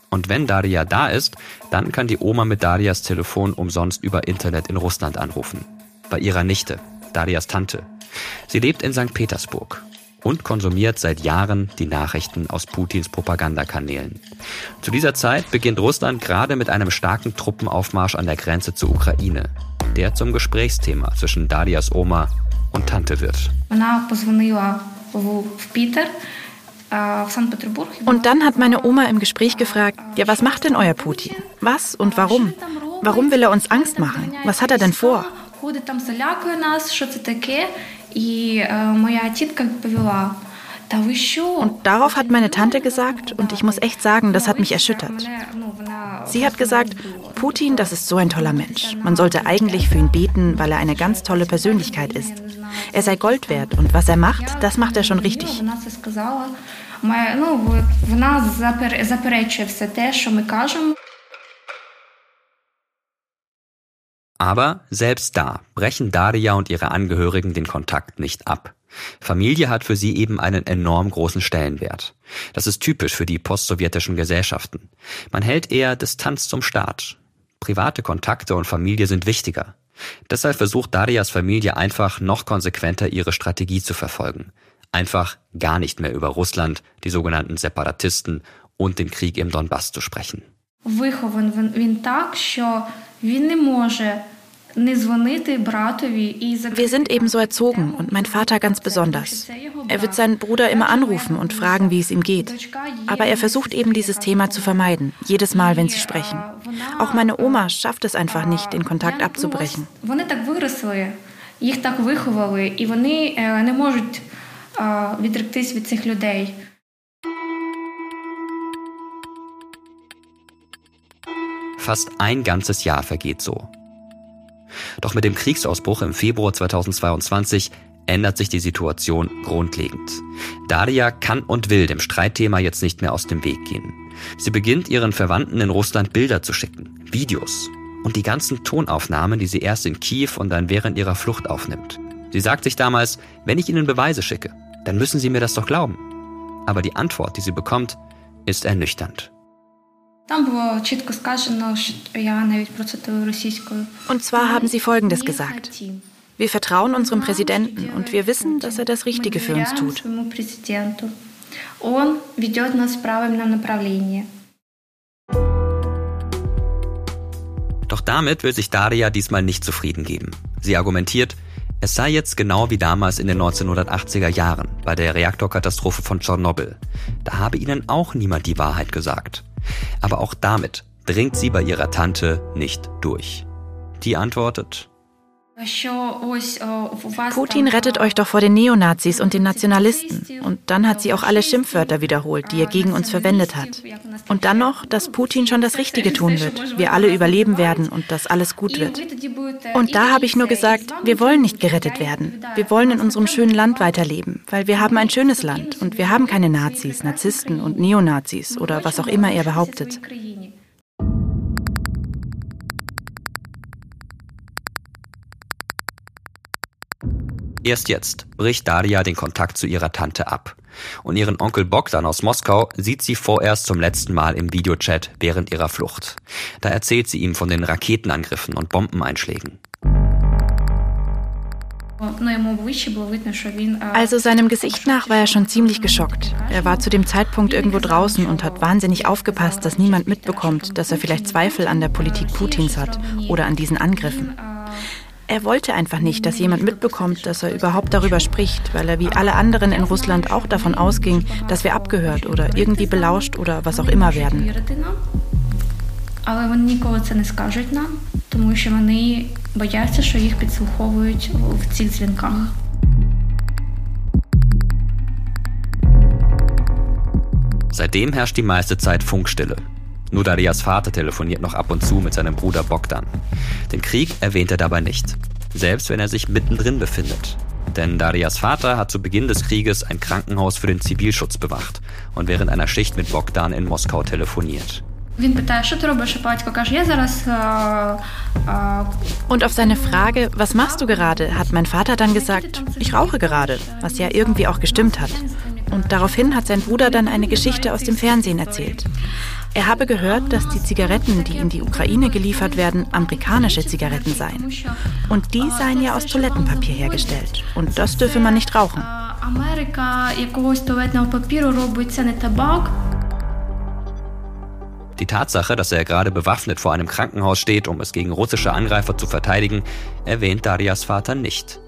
Und wenn Daria da ist, dann kann die Oma mit Darias Telefon umsonst über Internet in Russland anrufen. Bei ihrer Nichte, Darias Tante. Sie lebt in St. Petersburg und konsumiert seit Jahren die Nachrichten aus Putins Propagandakanälen. Zu dieser Zeit beginnt Russland gerade mit einem starken Truppenaufmarsch an der Grenze zur Ukraine, der zum Gesprächsthema zwischen Darias Oma und Tante wird. Und dann hat meine Oma im Gespräch gefragt, ja, was macht denn euer Putin? Was und warum? Warum will er uns Angst machen? Was hat er denn vor? Und darauf hat meine Tante gesagt, und ich muss echt sagen, das hat mich erschüttert. Sie hat gesagt, Putin, das ist so ein toller Mensch. Man sollte eigentlich für ihn beten, weil er eine ganz tolle Persönlichkeit ist. Er sei Gold wert und was er macht, das macht er schon richtig. Aber selbst da brechen Daria und ihre Angehörigen den Kontakt nicht ab. Familie hat für sie eben einen enorm großen Stellenwert. Das ist typisch für die postsowjetischen Gesellschaften. Man hält eher Distanz zum Staat. Private Kontakte und Familie sind wichtiger. Deshalb versucht Darias Familie einfach noch konsequenter ihre Strategie zu verfolgen. Einfach gar nicht mehr über Russland, die sogenannten Separatisten und den Krieg im Donbass zu sprechen. він так, що він не може wir sind eben so erzogen und mein Vater ganz besonders. Er wird seinen Bruder immer anrufen und fragen, wie es ihm geht. Aber er versucht eben dieses Thema zu vermeiden, jedes Mal, wenn sie sprechen. Auch meine Oma schafft es einfach nicht, den Kontakt abzubrechen. Їх так виховали, і вони не можуть відректись від цих людей. Fast ein ganzes Jahr vergeht so. Doch mit dem Kriegsausbruch im Februar 2022 ändert sich die Situation grundlegend. Daria kann und will dem Streitthema jetzt nicht mehr aus dem Weg gehen. Sie beginnt ihren Verwandten in Russland Bilder zu schicken, Videos und die ganzen Tonaufnahmen, die sie erst in Kiew und dann während ihrer Flucht aufnimmt. Sie sagt sich damals, wenn ich ihnen Beweise schicke, dann müssen sie mir das doch glauben. Aber die Antwort, die sie bekommt, ist ernüchternd. Und zwar haben sie Folgendes gesagt. Wir vertrauen unserem Präsidenten und wir wissen, dass er das Richtige für uns tut. Doch damit will sich Daria diesmal nicht zufrieden geben. Sie argumentiert, es sei jetzt genau wie damals in den 1980er Jahren bei der Reaktorkatastrophe von Tschernobyl. Da habe ihnen auch niemand die Wahrheit gesagt. Aber auch damit dringt sie bei ihrer Tante nicht durch. Die antwortet, Putin rettet euch doch vor den Neonazis und den Nationalisten. Und dann hat sie auch alle Schimpfwörter wiederholt, die er gegen uns verwendet hat. Und dann noch, dass Putin schon das Richtige tun wird, wir alle überleben werden und dass alles gut wird. Und da habe ich nur gesagt, wir wollen nicht gerettet werden. Wir wollen in unserem schönen Land weiterleben, weil wir haben ein schönes Land und wir haben keine Nazis, Narzissten und Neonazis oder was auch immer er behauptet. Erst jetzt bricht Daria den Kontakt zu ihrer Tante ab. Und ihren Onkel Bogdan aus Moskau sieht sie vorerst zum letzten Mal im Videochat während ihrer Flucht. Da erzählt sie ihm von den Raketenangriffen und Bombeneinschlägen. Also seinem Gesicht nach war er schon ziemlich geschockt. Er war zu dem Zeitpunkt irgendwo draußen und hat wahnsinnig aufgepasst, dass niemand mitbekommt, dass er vielleicht Zweifel an der Politik Putins hat oder an diesen Angriffen. Er wollte einfach nicht, dass jemand mitbekommt, dass er überhaupt darüber spricht, weil er wie alle anderen in Russland auch davon ausging, dass wir abgehört oder irgendwie belauscht oder was auch immer werden. Seitdem herrscht die meiste Zeit Funkstille. Nur Darias Vater telefoniert noch ab und zu mit seinem Bruder Bogdan. Den Krieg erwähnt er dabei nicht, selbst wenn er sich mittendrin befindet. Denn Darias Vater hat zu Beginn des Krieges ein Krankenhaus für den Zivilschutz bewacht und während einer Schicht mit Bogdan in Moskau telefoniert. Und auf seine Frage, was machst du gerade, hat mein Vater dann gesagt, ich rauche gerade, was ja irgendwie auch gestimmt hat. Und daraufhin hat sein Bruder dann eine Geschichte aus dem Fernsehen erzählt. Er habe gehört, dass die Zigaretten, die in die Ukraine geliefert werden, amerikanische Zigaretten seien. Und die seien ja aus Toilettenpapier hergestellt. Und das dürfe man nicht rauchen. Америка якогось туалетного папіру робить це не табак. die Tatsache, dass er gerade bewaffnet vor einem Krankenhaus steht, um es gegen russische Angreifer zu verteidigen, erwähnt Darias Vater nicht.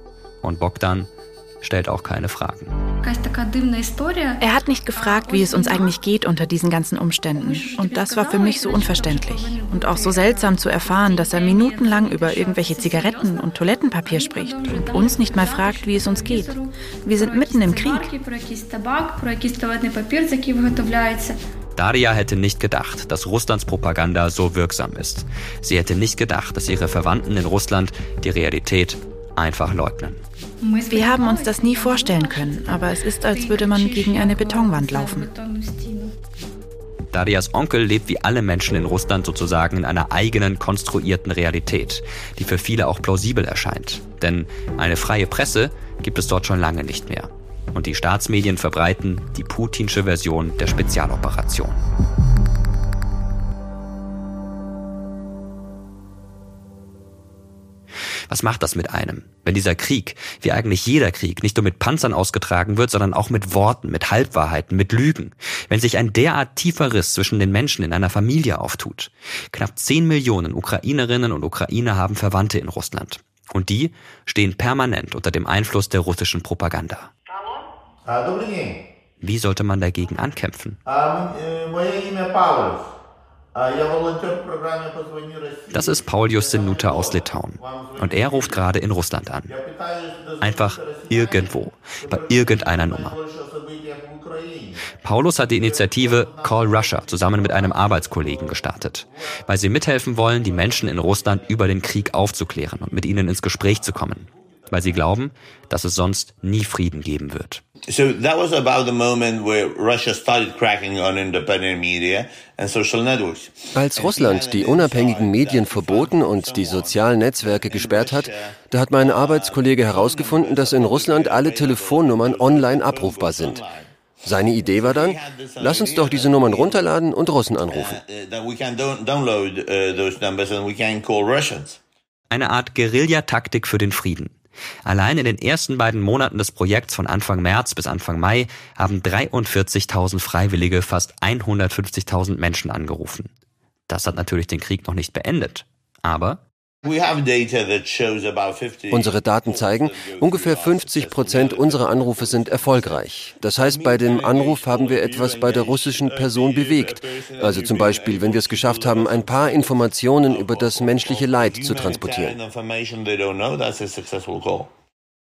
Und Bogdan stellt auch keine Fragen. Er hat nicht gefragt, wie es uns eigentlich geht unter diesen ganzen Umständen. Und das war für mich so unverständlich. Und auch so seltsam zu erfahren, dass er minutenlang über irgendwelche Zigaretten und Toilettenpapier spricht und uns nicht mal fragt, wie es uns geht. Wir sind mitten im Krieg. Daria hätte nicht gedacht, dass Russlands Propaganda so wirksam ist. Sie hätte nicht gedacht, dass ihre Verwandten in Russland die Realität einfach leugnen. Wir haben uns das nie vorstellen können, aber es ist, als würde man gegen eine Betonwand laufen. Darias Onkel lebt wie alle Menschen in Russland sozusagen in einer eigenen konstruierten Realität, die für viele auch plausibel erscheint. Denn eine freie Presse gibt es dort schon lange nicht mehr. Und die Staatsmedien verbreiten die putinsche Version der Spezialoperation. Was macht das mit einem, wenn dieser Krieg, wie eigentlich jeder Krieg, nicht nur mit Panzern ausgetragen wird, sondern auch mit Worten, mit Halbwahrheiten, mit Lügen? Wenn sich ein derart tiefer Riss zwischen den Menschen in einer Familie auftut. Knapp 10 Millionen Ukrainerinnen und Ukrainer haben Verwandte in Russland. Und die stehen permanent unter dem Einfluss der russischen Propaganda. Wie sollte man dagegen ankämpfen? Das ist Paulius Senuta aus Litauen. Und er ruft gerade in Russland an. Einfach irgendwo, bei irgendeiner Nummer. Paulus hat die Initiative Call Russia zusammen mit einem Arbeitskollegen gestartet, weil sie mithelfen wollen, die Menschen in Russland über den Krieg aufzuklären und mit ihnen ins Gespräch zu kommen, weil sie glauben, dass es sonst nie Frieden geben wird. So that was about the moment where Russia started cracking on independent media and social networks. Als Russland die unabhängigen Medien verboten und die sozialen Netzwerke gesperrt hat, da hat mein Arbeitskollege herausgefunden, dass in Russland alle Telefonnummern online abrufbar sind. Seine Idee war dann, lass uns doch diese Nummern runterladen und Russen anrufen. Eine Art Guerillataktik für den Frieden. Allein in den ersten beiden Monaten des Projekts von Anfang März bis Anfang Mai haben 43.000 Freiwillige fast 150.000 Menschen angerufen. Das hat natürlich den Krieg noch nicht beendet. Aber Unsere Daten zeigen, ungefähr 50 Prozent unserer Anrufe sind erfolgreich. Das heißt, bei dem Anruf haben wir etwas bei der russischen Person bewegt. Also zum Beispiel, wenn wir es geschafft haben, ein paar Informationen über das menschliche Leid zu transportieren.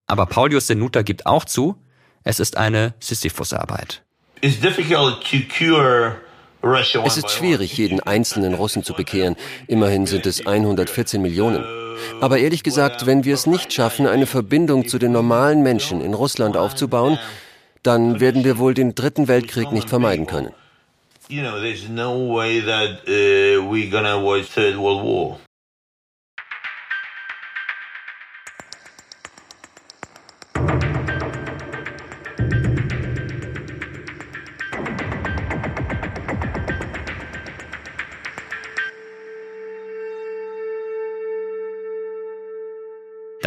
Aber Paulius Senuta gibt auch zu, es ist eine Sisyphus-Arbeit. Es ist schwierig, jeden einzelnen Russen zu bekehren. Immerhin sind es 114 Millionen. Aber ehrlich gesagt, wenn wir es nicht schaffen, eine Verbindung zu den normalen Menschen in Russland aufzubauen, dann werden wir wohl den Dritten Weltkrieg nicht vermeiden können. You know, there's no way that uh, we're gonna avoid Third World War.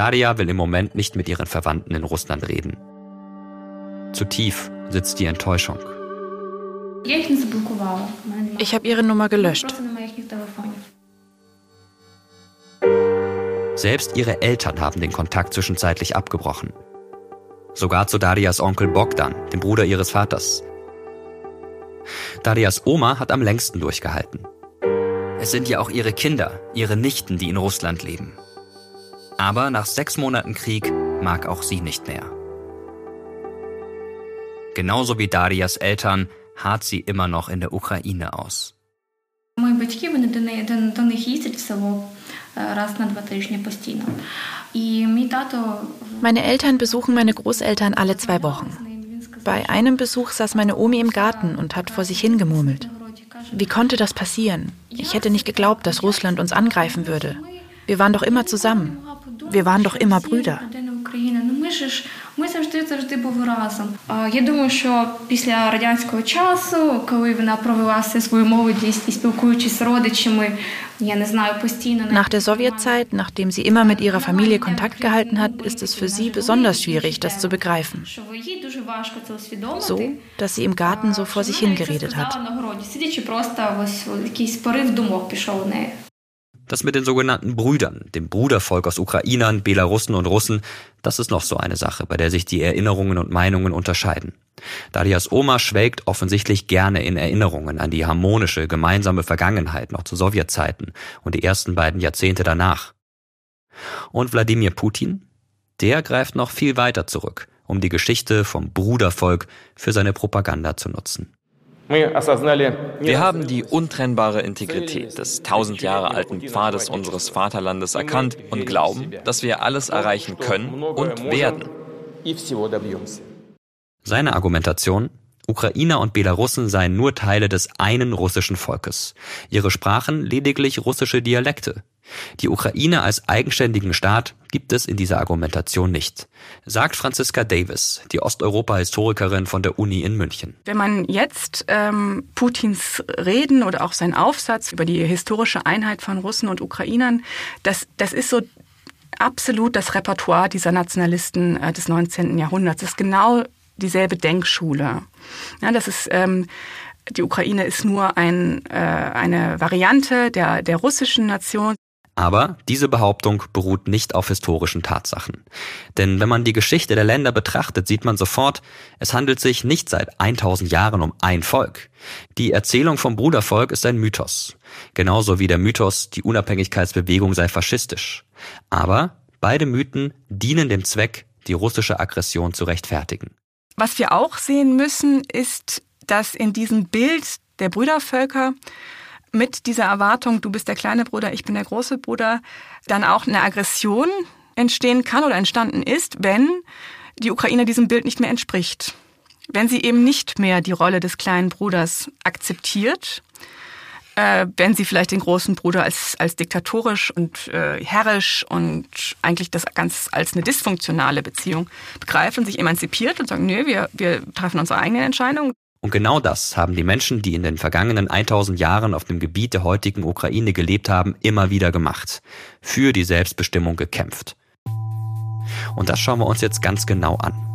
Daria will im Moment nicht mit ihren Verwandten in Russland reden. Zu tief sitzt die Enttäuschung. Ich habe ihre Nummer gelöscht. Selbst ihre Eltern haben den Kontakt zwischenzeitlich abgebrochen. Sogar zu Darias Onkel Bogdan, dem Bruder ihres Vaters. Darias Oma hat am längsten durchgehalten. Es sind ja auch ihre Kinder, ihre Nichten, die in Russland leben. Aber nach sechs Monaten Krieg mag auch sie nicht mehr. Genauso wie Darias Eltern harrt sie immer noch in der Ukraine aus. Мої батьки вони до неї до, до них їздять в село раз на два тижні постійно. І мій тато Meine Eltern besuchen meine Großeltern alle zwei Wochen. Bei einem Besuch saß meine Omi im Garten und hat vor sich hingemurmelt. Wie konnte das passieren? Ich hätte nicht geglaubt, dass Russland uns angreifen würde. Wir waren doch immer zusammen. Wir waren doch immer Brüder. Nach der Sowjetzeit, nachdem sie immer mit ihrer Familie Kontakt gehalten hat, ist es für sie besonders schwierig, das zu begreifen. So, dass sie im Garten so vor sich hingeredet hat. Das mit den sogenannten Brüdern, dem Brudervolk aus Ukrainern, Belarussen und Russen, das ist noch so eine Sache, bei der sich die Erinnerungen und Meinungen unterscheiden. Darias Oma schwelgt offensichtlich gerne in Erinnerungen an die harmonische, gemeinsame Vergangenheit noch zu Sowjetzeiten und die ersten beiden Jahrzehnte danach. Und Wladimir Putin? Der greift noch viel weiter zurück, um die Geschichte vom Brudervolk für seine Propaganda zu nutzen. Wir haben die untrennbare Integrität des tausend Jahre alten Pfades unseres Vaterlandes erkannt und glauben, dass wir alles erreichen können und werden. Seine Argumentation? Ukrainer und Belarussen seien nur Teile des einen russischen Volkes. Ihre Sprachen lediglich russische Dialekte. Die Ukraine als eigenständigen Staat gibt es in dieser Argumentation nicht, sagt Franziska Davis, die Osteuropa-Historikerin von der Uni in München. Wenn man jetzt ähm, Putins Reden oder auch seinen Aufsatz über die historische Einheit von Russen und Ukrainern, das, das ist so absolut das Repertoire dieser Nationalisten äh, des 19. Jahrhunderts. Das ist genau dieselbe Denkschule. Ja, das ist ähm, die Ukraine ist nur ein, äh, eine Variante der, der russischen Nation. Aber diese Behauptung beruht nicht auf historischen Tatsachen. Denn wenn man die Geschichte der Länder betrachtet, sieht man sofort, es handelt sich nicht seit 1000 Jahren um ein Volk. Die Erzählung vom Brudervolk ist ein Mythos. Genauso wie der Mythos, die Unabhängigkeitsbewegung sei faschistisch. Aber beide Mythen dienen dem Zweck, die russische Aggression zu rechtfertigen. Was wir auch sehen müssen, ist, dass in diesem Bild der Brüdervölker mit dieser Erwartung, du bist der kleine Bruder, ich bin der große Bruder, dann auch eine Aggression entstehen kann oder entstanden ist, wenn die Ukraine diesem Bild nicht mehr entspricht. Wenn sie eben nicht mehr die Rolle des kleinen Bruders akzeptiert, äh, wenn sie vielleicht den großen Bruder als, als diktatorisch und äh, herrisch und eigentlich das ganz als eine dysfunktionale Beziehung begreifen, sich emanzipiert und sagen, nö, wir, wir treffen unsere eigenen Entscheidungen. Und genau das haben die Menschen, die in den vergangenen 1000 Jahren auf dem Gebiet der heutigen Ukraine gelebt haben, immer wieder gemacht. Für die Selbstbestimmung gekämpft. Und das schauen wir uns jetzt ganz genau an.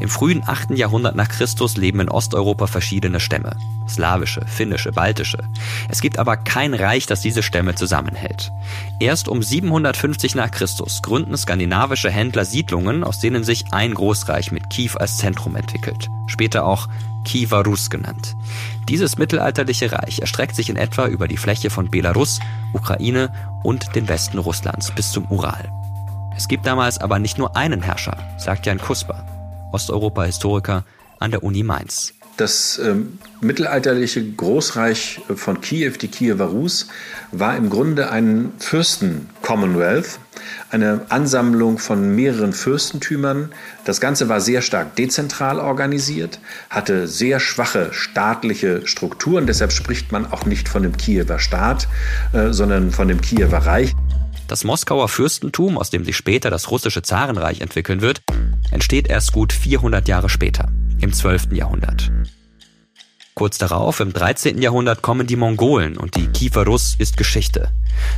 Im frühen 8. Jahrhundert nach Christus leben in Osteuropa verschiedene Stämme. Slawische, finnische, baltische. Es gibt aber kein Reich, das diese Stämme zusammenhält. Erst um 750 nach Christus gründen skandinavische Händler Siedlungen, aus denen sich ein Großreich mit Kiew als Zentrum entwickelt. Später auch Kiewer Rus genannt. Dieses mittelalterliche Reich erstreckt sich in etwa über die Fläche von Belarus, Ukraine und den Westen Russlands bis zum Ural. Es gibt damals aber nicht nur einen Herrscher, sagt Jan Kusper, Osteuropa-Historiker an der Uni Mainz. Das ähm, mittelalterliche Großreich von Kiew, die Kiewer Rus, war im Grunde ein Fürsten-Commonwealth, eine Ansammlung von mehreren Fürstentümern. Das Ganze war sehr stark dezentral organisiert, hatte sehr schwache staatliche Strukturen. Deshalb spricht man auch nicht von dem Kiewer Staat, äh, sondern von dem Kiewer Reich. Das Moskauer Fürstentum, aus dem sich später das russische Zarenreich entwickeln wird, entsteht erst gut 400 Jahre später, im 12. Jahrhundert. Kurz darauf, im 13. Jahrhundert, kommen die Mongolen und die Kiefer Rus ist Geschichte.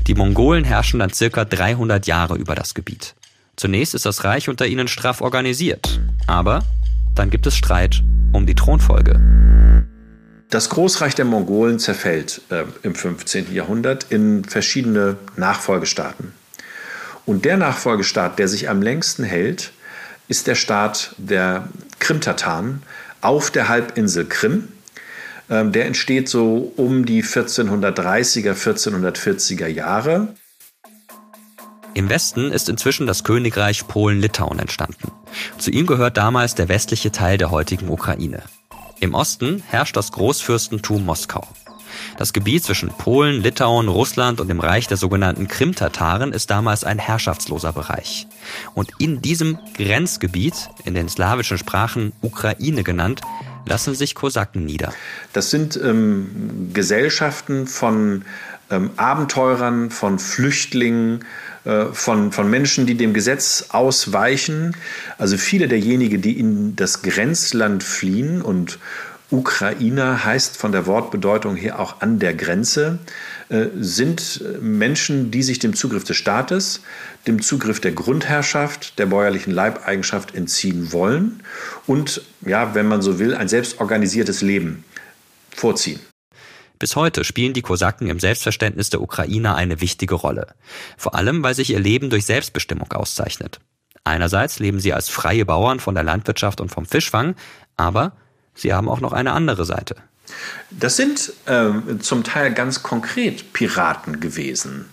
Die Mongolen herrschen dann circa 300 Jahre über das Gebiet. Zunächst ist das Reich unter ihnen straff organisiert, aber dann gibt es Streit um die Thronfolge. Das Großreich der Mongolen zerfällt äh, im 15. Jahrhundert in verschiedene Nachfolgestaaten. Und der Nachfolgestaat, der sich am längsten hält, ist der Staat der Krimtataren auf der Halbinsel Krim. Ähm, der entsteht so um die 1430er, 1440er Jahre. Im Westen ist inzwischen das Königreich Polen-Litauen entstanden. Zu ihm gehört damals der westliche Teil der heutigen Ukraine. Im Osten herrscht das Großfürstentum Moskau. Das Gebiet zwischen Polen, Litauen, Russland und dem Reich der sogenannten Krim-Tataren ist damals ein herrschaftsloser Bereich. Und in diesem Grenzgebiet, in den slawischen Sprachen Ukraine genannt, lassen sich Kosaken nieder. Das sind ähm, Gesellschaften von ähm, Abenteurern, von Flüchtlingen, äh, von, von Menschen, die dem Gesetz ausweichen. Also viele derjenigen, die in das Grenzland fliehen und Ukrainer heißt von der Wortbedeutung her auch an der Grenze, sind Menschen, die sich dem Zugriff des Staates, dem Zugriff der Grundherrschaft, der bäuerlichen Leibeigenschaft entziehen wollen und, ja, wenn man so will, ein selbstorganisiertes Leben vorziehen. Bis heute spielen die Kosaken im Selbstverständnis der Ukrainer eine wichtige Rolle. Vor allem, weil sich ihr Leben durch Selbstbestimmung auszeichnet. Einerseits leben sie als freie Bauern von der Landwirtschaft und vom Fischfang, aber sie haben auch noch eine andere Seite. Das sind äh, zum Teil ganz konkret Piraten gewesen,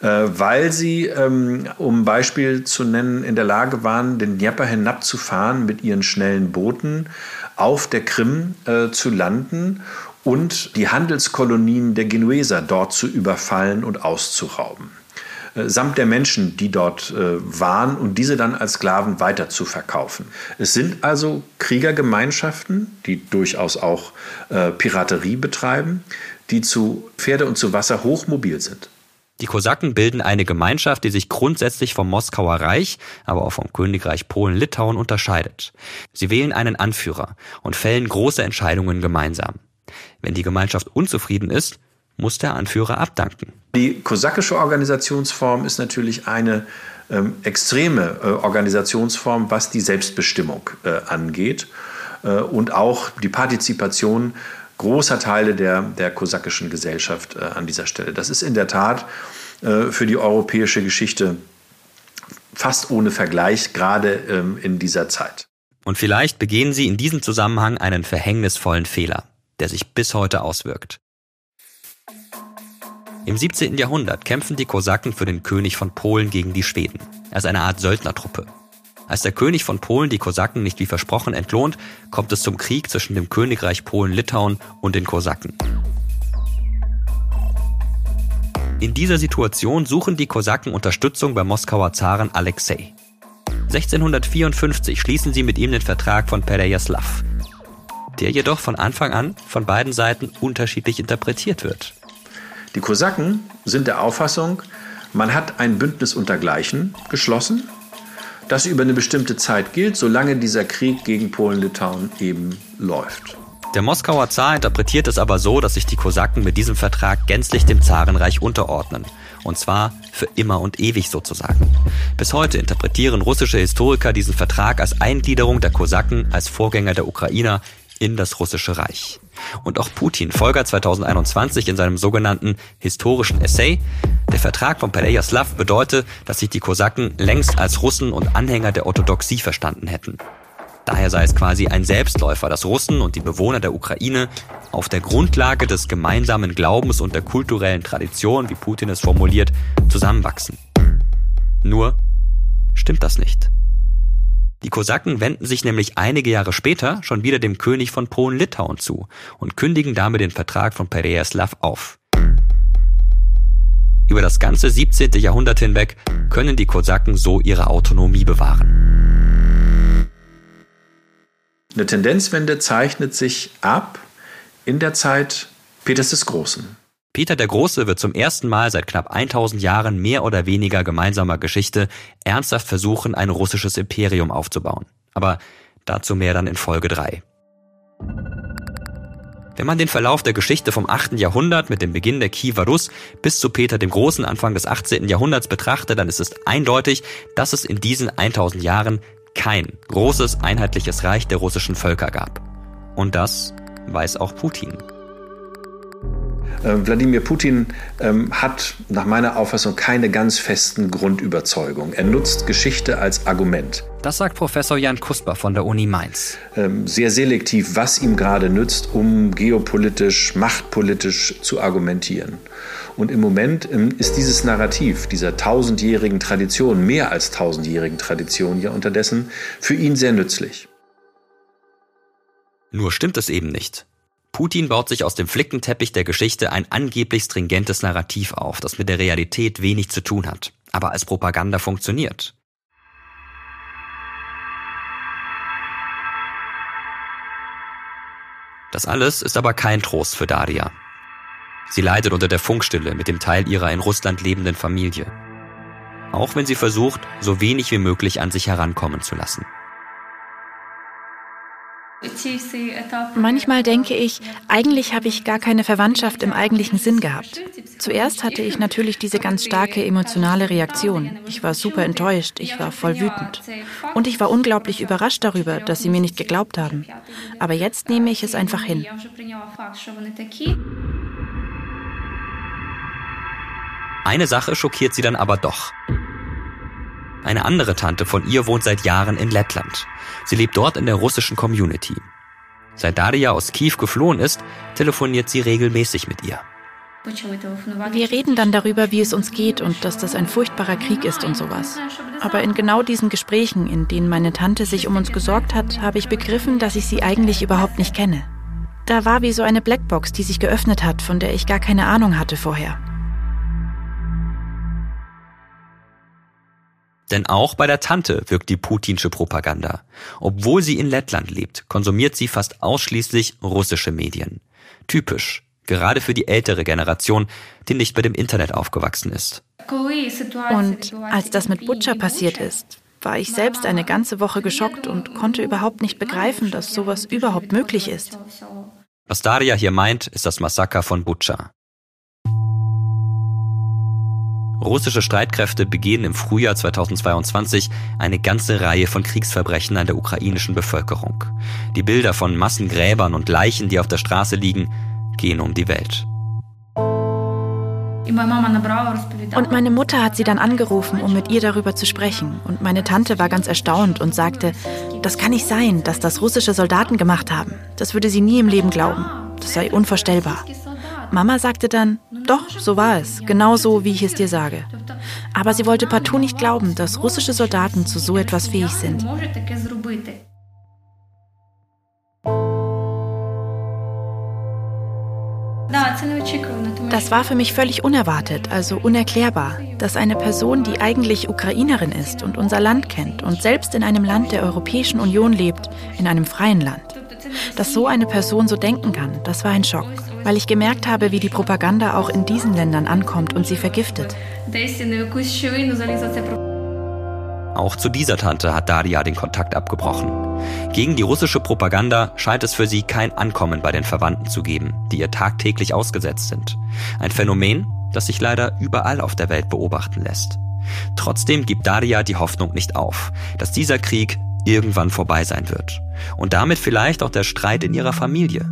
äh, weil sie, ähm, um Beispiel zu nennen, in der Lage waren, den Dnieper hinabzufahren mit ihren schnellen Booten, auf der Krim äh, zu landen und die Handelskolonien der Genueser dort zu überfallen und auszurauben. Äh, samt der Menschen, die dort äh, waren und diese dann als Sklaven weiter zu verkaufen. Es sind also Kriegergemeinschaften, die durchaus auch äh, Piraterie betreiben, die zu Pferde und zu Wasser hochmobil sind. Die Kosaken bilden eine Gemeinschaft, die sich grundsätzlich vom Moskauer Reich, aber auch vom Königreich Polen-Litauen unterscheidet. Sie wählen einen Anführer und fällen große Entscheidungen gemeinsam. Wenn die Gemeinschaft unzufrieden ist, muss der Anführer abdanken. Die kosakische Organisationsform ist natürlich eine ähm, extreme äh, Organisationsform, was die Selbstbestimmung äh, angeht äh, und auch die Partizipation großer Teile der, der kosakischen Gesellschaft äh, an dieser Stelle. Das ist in der Tat äh, für die europäische Geschichte fast ohne Vergleich, gerade ähm, in dieser Zeit. Und vielleicht begehen Sie in diesem Zusammenhang einen verhängnisvollen Fehler der sich bis heute auswirkt. Im 17. Jahrhundert kämpfen die Kosaken für den König von Polen gegen die Schweden. Ist eine Art Söldnertruppe. Als der König von Polen die Kosaken nicht wie versprochen entlohnt, kommt es zum Krieg zwischen dem Königreich Polen-Litauen und den Kosaken. In dieser Situation suchen die Kosaken Unterstützung beim Moskauer Zaren Alexei. 1654 schließen sie mit ihm den Vertrag von Perejaslav, der jedoch von Anfang an von beiden Seiten unterschiedlich interpretiert wird. Die Kosaken sind der Auffassung, man hat ein Bündnis untergleichen geschlossen, das über eine bestimmte Zeit gilt, solange dieser Krieg gegen Polen-Litauen eben läuft. Der Moskauer Zar interpretiert es aber so, dass sich die Kosaken mit diesem Vertrag gänzlich dem Zarenreich unterordnen. Und zwar für immer und ewig sozusagen. Bis heute interpretieren russische Historiker diesen Vertrag als Eingliederung der Kosaken als Vorgänger der Ukrainer in das russische Reich. Und auch Putin folgert 2021 in seinem sogenannten historischen Essay, der Vertrag von Perejaslav bedeutet, dass sich die Kosaken längst als Russen und Anhänger der Orthodoxie verstanden hätten. Daher sei es quasi ein Selbstläufer, dass Russen und die Bewohner der Ukraine auf der Grundlage des gemeinsamen Glaubens und der kulturellen Tradition, wie Putin es formuliert, zusammenwachsen. Nur stimmt das nicht. Die Kosaken wenden sich nämlich einige Jahre später schon wieder dem König von Polen-Litauen zu und kündigen damit den Vertrag von Perejaslav auf. Über das ganze 17. Jahrhundert hinweg können die Kosaken so ihre Autonomie bewahren. Eine Tendenzwende zeichnet sich ab in der Zeit Peters des Großen. Peter der Große wird zum ersten Mal seit knapp 1000 Jahren mehr oder weniger gemeinsamer Geschichte ernsthaft versuchen, ein russisches Imperium aufzubauen. Aber dazu mehr dann in Folge 3. Wenn man den Verlauf der Geschichte vom 8. Jahrhundert mit dem Beginn der Kiewer Rus bis zu Peter dem Großen Anfang des 18. Jahrhunderts betrachtet, dann ist es eindeutig, dass es in diesen 1000 Jahren kein großes einheitliches Reich der russischen Völker gab. Und das weiß auch Putin. Äh, Wladimir Putin ähm, hat nach meiner Auffassung keine ganz festen Grundüberzeugungen. Er nutzt Geschichte als Argument. Das sagt Professor Jan Kusper von der Uni Mainz. Ähm, sehr selektiv, was ihm gerade nützt, um geopolitisch, machtpolitisch zu argumentieren. Und im Moment ähm, ist dieses Narrativ dieser tausendjährigen Tradition, mehr als tausendjährigen Tradition ja unterdessen, für ihn sehr nützlich. Nur stimmt es eben nicht. Putin baut sich aus dem Flickenteppich der Geschichte ein angeblich stringentes Narrativ auf, das mit der Realität wenig zu tun hat, aber als Propaganda funktioniert. Das alles ist aber kein Trost für Daria. Sie leidet unter der Funkstille mit dem Teil ihrer in Russland lebenden Familie. Auch wenn sie versucht, so wenig wie möglich an sich herankommen zu lassen. Manchmal denke ich, eigentlich habe ich gar keine Verwandtschaft im eigentlichen Sinn gehabt. Zuerst hatte ich natürlich diese ganz starke emotionale Reaktion. Ich war super enttäuscht, ich war voll wütend. Und ich war unglaublich überrascht darüber, dass sie mir nicht geglaubt haben. Aber jetzt nehme ich es einfach hin. Eine Sache schockiert sie dann aber doch. Eine andere Tante von ihr wohnt seit Jahren in Lettland. Sie lebt dort in der russischen Community. Seit Daria aus Kiew geflohen ist, telefoniert sie regelmäßig mit ihr. Wir reden dann darüber, wie es uns geht und dass das ein furchtbarer Krieg ist und sowas. Aber in genau diesen Gesprächen, in denen meine Tante sich um uns gesorgt hat, habe ich begriffen, dass ich sie eigentlich überhaupt nicht kenne. Da war wie so eine Blackbox, die sich geöffnet hat, von der ich gar keine Ahnung hatte vorher. Denn auch bei der Tante wirkt die putinsche Propaganda. Obwohl sie in Lettland lebt, konsumiert sie fast ausschließlich russische Medien. Typisch, gerade für die ältere Generation, die nicht mit dem Internet aufgewachsen ist. Und als das mit Butcher passiert ist, war ich selbst eine ganze Woche geschockt und konnte überhaupt nicht begreifen, dass sowas überhaupt möglich ist. Was Daria hier meint, ist das Massaker von Butcher. Russische Streitkräfte begehen im Frühjahr 2022 eine ganze Reihe von Kriegsverbrechen an der ukrainischen Bevölkerung. Die Bilder von Massengräbern und Leichen, die auf der Straße liegen, gehen um die Welt. Und meine Mutter hat sie dann angerufen, um mit ihr darüber zu sprechen. Und meine Tante war ganz erstaunt und sagte, das kann nicht sein, dass das russische Soldaten gemacht haben. Das würde sie nie im Leben glauben. Das sei unvorstellbar. Mama sagte dann, doch, so war es, genau so, wie ich es dir sage. Aber sie wollte partout nicht glauben, dass russische Soldaten zu so etwas fähig sind. Das war für mich völlig unerwartet, also unerklärbar, dass eine Person, die eigentlich Ukrainerin ist und unser Land kennt und selbst in einem Land der Europäischen Union lebt, in einem freien Land, dass so eine Person so denken kann, das war ein Schock weil ich gemerkt habe, wie die Propaganda auch in diesen Ländern ankommt und sie vergiftet. Auch zu dieser Tante hat Daria den Kontakt abgebrochen. Gegen die russische Propaganda scheint es für sie kein Ankommen bei den Verwandten zu geben, die ihr tagtäglich ausgesetzt sind. Ein Phänomen, das sich leider überall auf der Welt beobachten lässt. Trotzdem gibt Daria die Hoffnung nicht auf, dass dieser Krieg irgendwann vorbei sein wird. Und damit vielleicht auch der Streit in ihrer Familie.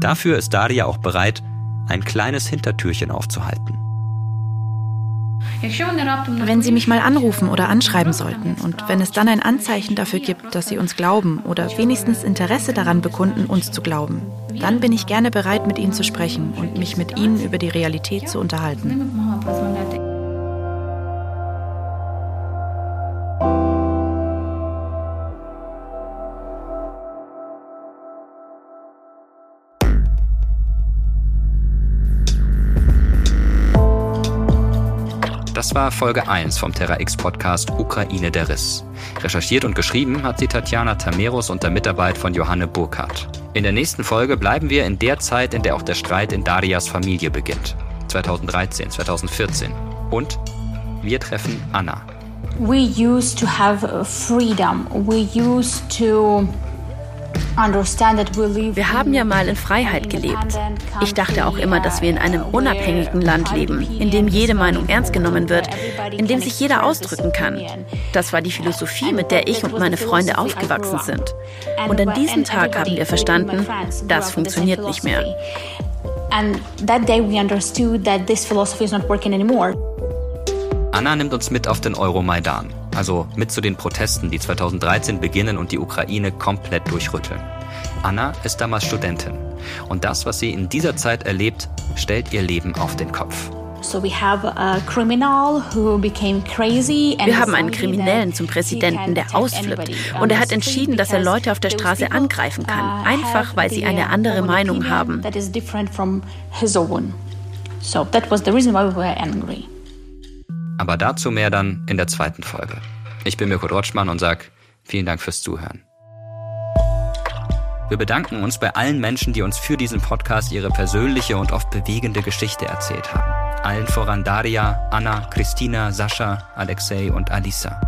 Dafür ist Daria auch bereit, ein kleines Hintertürchen aufzuhalten. Wenn Sie mich mal anrufen oder anschreiben sollten und wenn es dann ein Anzeichen dafür gibt, dass Sie uns glauben oder wenigstens Interesse daran bekunden, uns zu glauben, dann bin ich gerne bereit, mit Ihnen zu sprechen und mich mit Ihnen über die Realität zu unterhalten. Das war Folge 1 vom Terra X Podcast Ukraine der Riss. Recherchiert und geschrieben hat sie Tatjana Tameros unter Mitarbeit von Johanne Burkhardt. In der nächsten Folge bleiben wir in der Zeit, in der auch der Streit in Darias Familie beginnt. 2013, 2014. Und wir treffen Anna. We used to have freedom. We used to wir haben ja mal in Freiheit gelebt. Ich dachte auch immer, dass wir in einem unabhängigen Land leben, in dem jede Meinung ernst genommen wird, in dem sich jeder ausdrücken kann. Das war die Philosophie, mit der ich und meine Freunde aufgewachsen sind. Und an diesem Tag haben wir verstanden, das funktioniert nicht mehr. Anna nimmt uns mit auf den Euromaidan, also mit zu den Protesten, die 2013 beginnen und die Ukraine komplett durchrütteln. Anna ist damals Studentin und das, was sie in dieser Zeit erlebt, stellt ihr Leben auf den Kopf. Wir haben einen Kriminellen zum Präsidenten, der ausflippt. Und er hat entschieden, dass er Leute auf der Straße angreifen kann, uh, einfach weil sie eine andere Meinung haben. Aber dazu mehr dann in der zweiten Folge. Ich bin Mirko Drotschmann und sage vielen Dank fürs Zuhören. Wir bedanken uns bei allen Menschen, die uns für diesen Podcast ihre persönliche und oft bewegende Geschichte erzählt haben. Allen voran Daria, Anna, Christina, Sascha, Alexei und Alisa.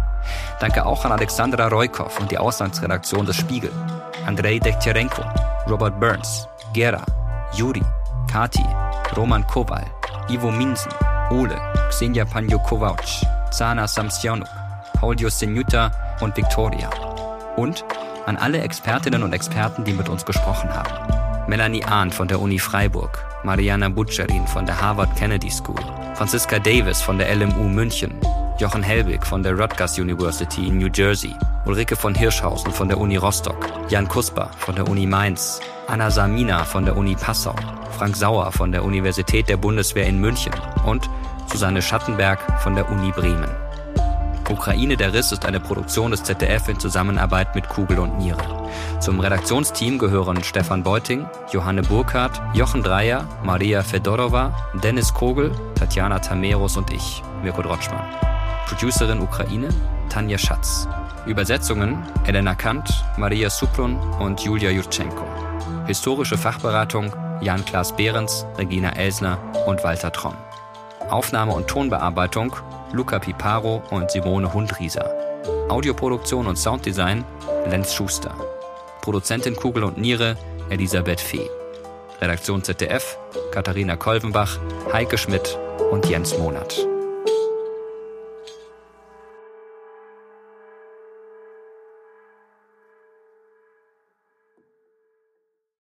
Danke auch an Alexandra Roykov und die Auslandsredaktion des Spiegel, Andrei Dektyarenko, Robert Burns, Gera, Juri, Kati, Roman Kowal, Ivo Minsen, Ole, Xenia Panjo-Kovac, Zana Samsionuk, Paul Josenuta und Victoria. Und an alle Expertinnen und Experten, die mit uns gesprochen haben. Melanie Ahn von der Uni Freiburg, Mariana Butcherin von der Harvard Kennedy School, Franziska Davis von der LMU München, Jochen Helbig von der Rutgers University in New Jersey, Ulrike von Hirschhausen von der Uni Rostock, Jan Kusper von der Uni Mainz, Anna Samina von der Uni Passau, Frank Sauer von der Universität der Bundeswehr in München und Susanne Schattenberg von der Uni Bremen. Ukraine der Riss ist eine Produktion des ZDF in Zusammenarbeit mit Kugel und Niere. Zum Redaktionsteam gehören Stefan Beuting, Johanne Burkhardt, Jochen Dreier, Maria Fedorova, Dennis Kogel, Tatjana Tameros und ich, Mirko Drotschmann. Producerin Ukraine, Tanja Schatz. Übersetzungen Elena Kant, Maria Suplun und Julia Jurchenko. Historische Fachberatung Jan-Klaas Behrens, Regina Elsner und Walter Tronn. Aufnahme und Tonbearbeitung Luca Piparo und Simone Hundrieser. Audioproduktion und Sounddesign Lenz Schuster. Produzentin Kugel und Niere Elisabeth Fee. Redaktion ZDF Katharina Kolvenbach, Heike Schmidt und Jens Monat.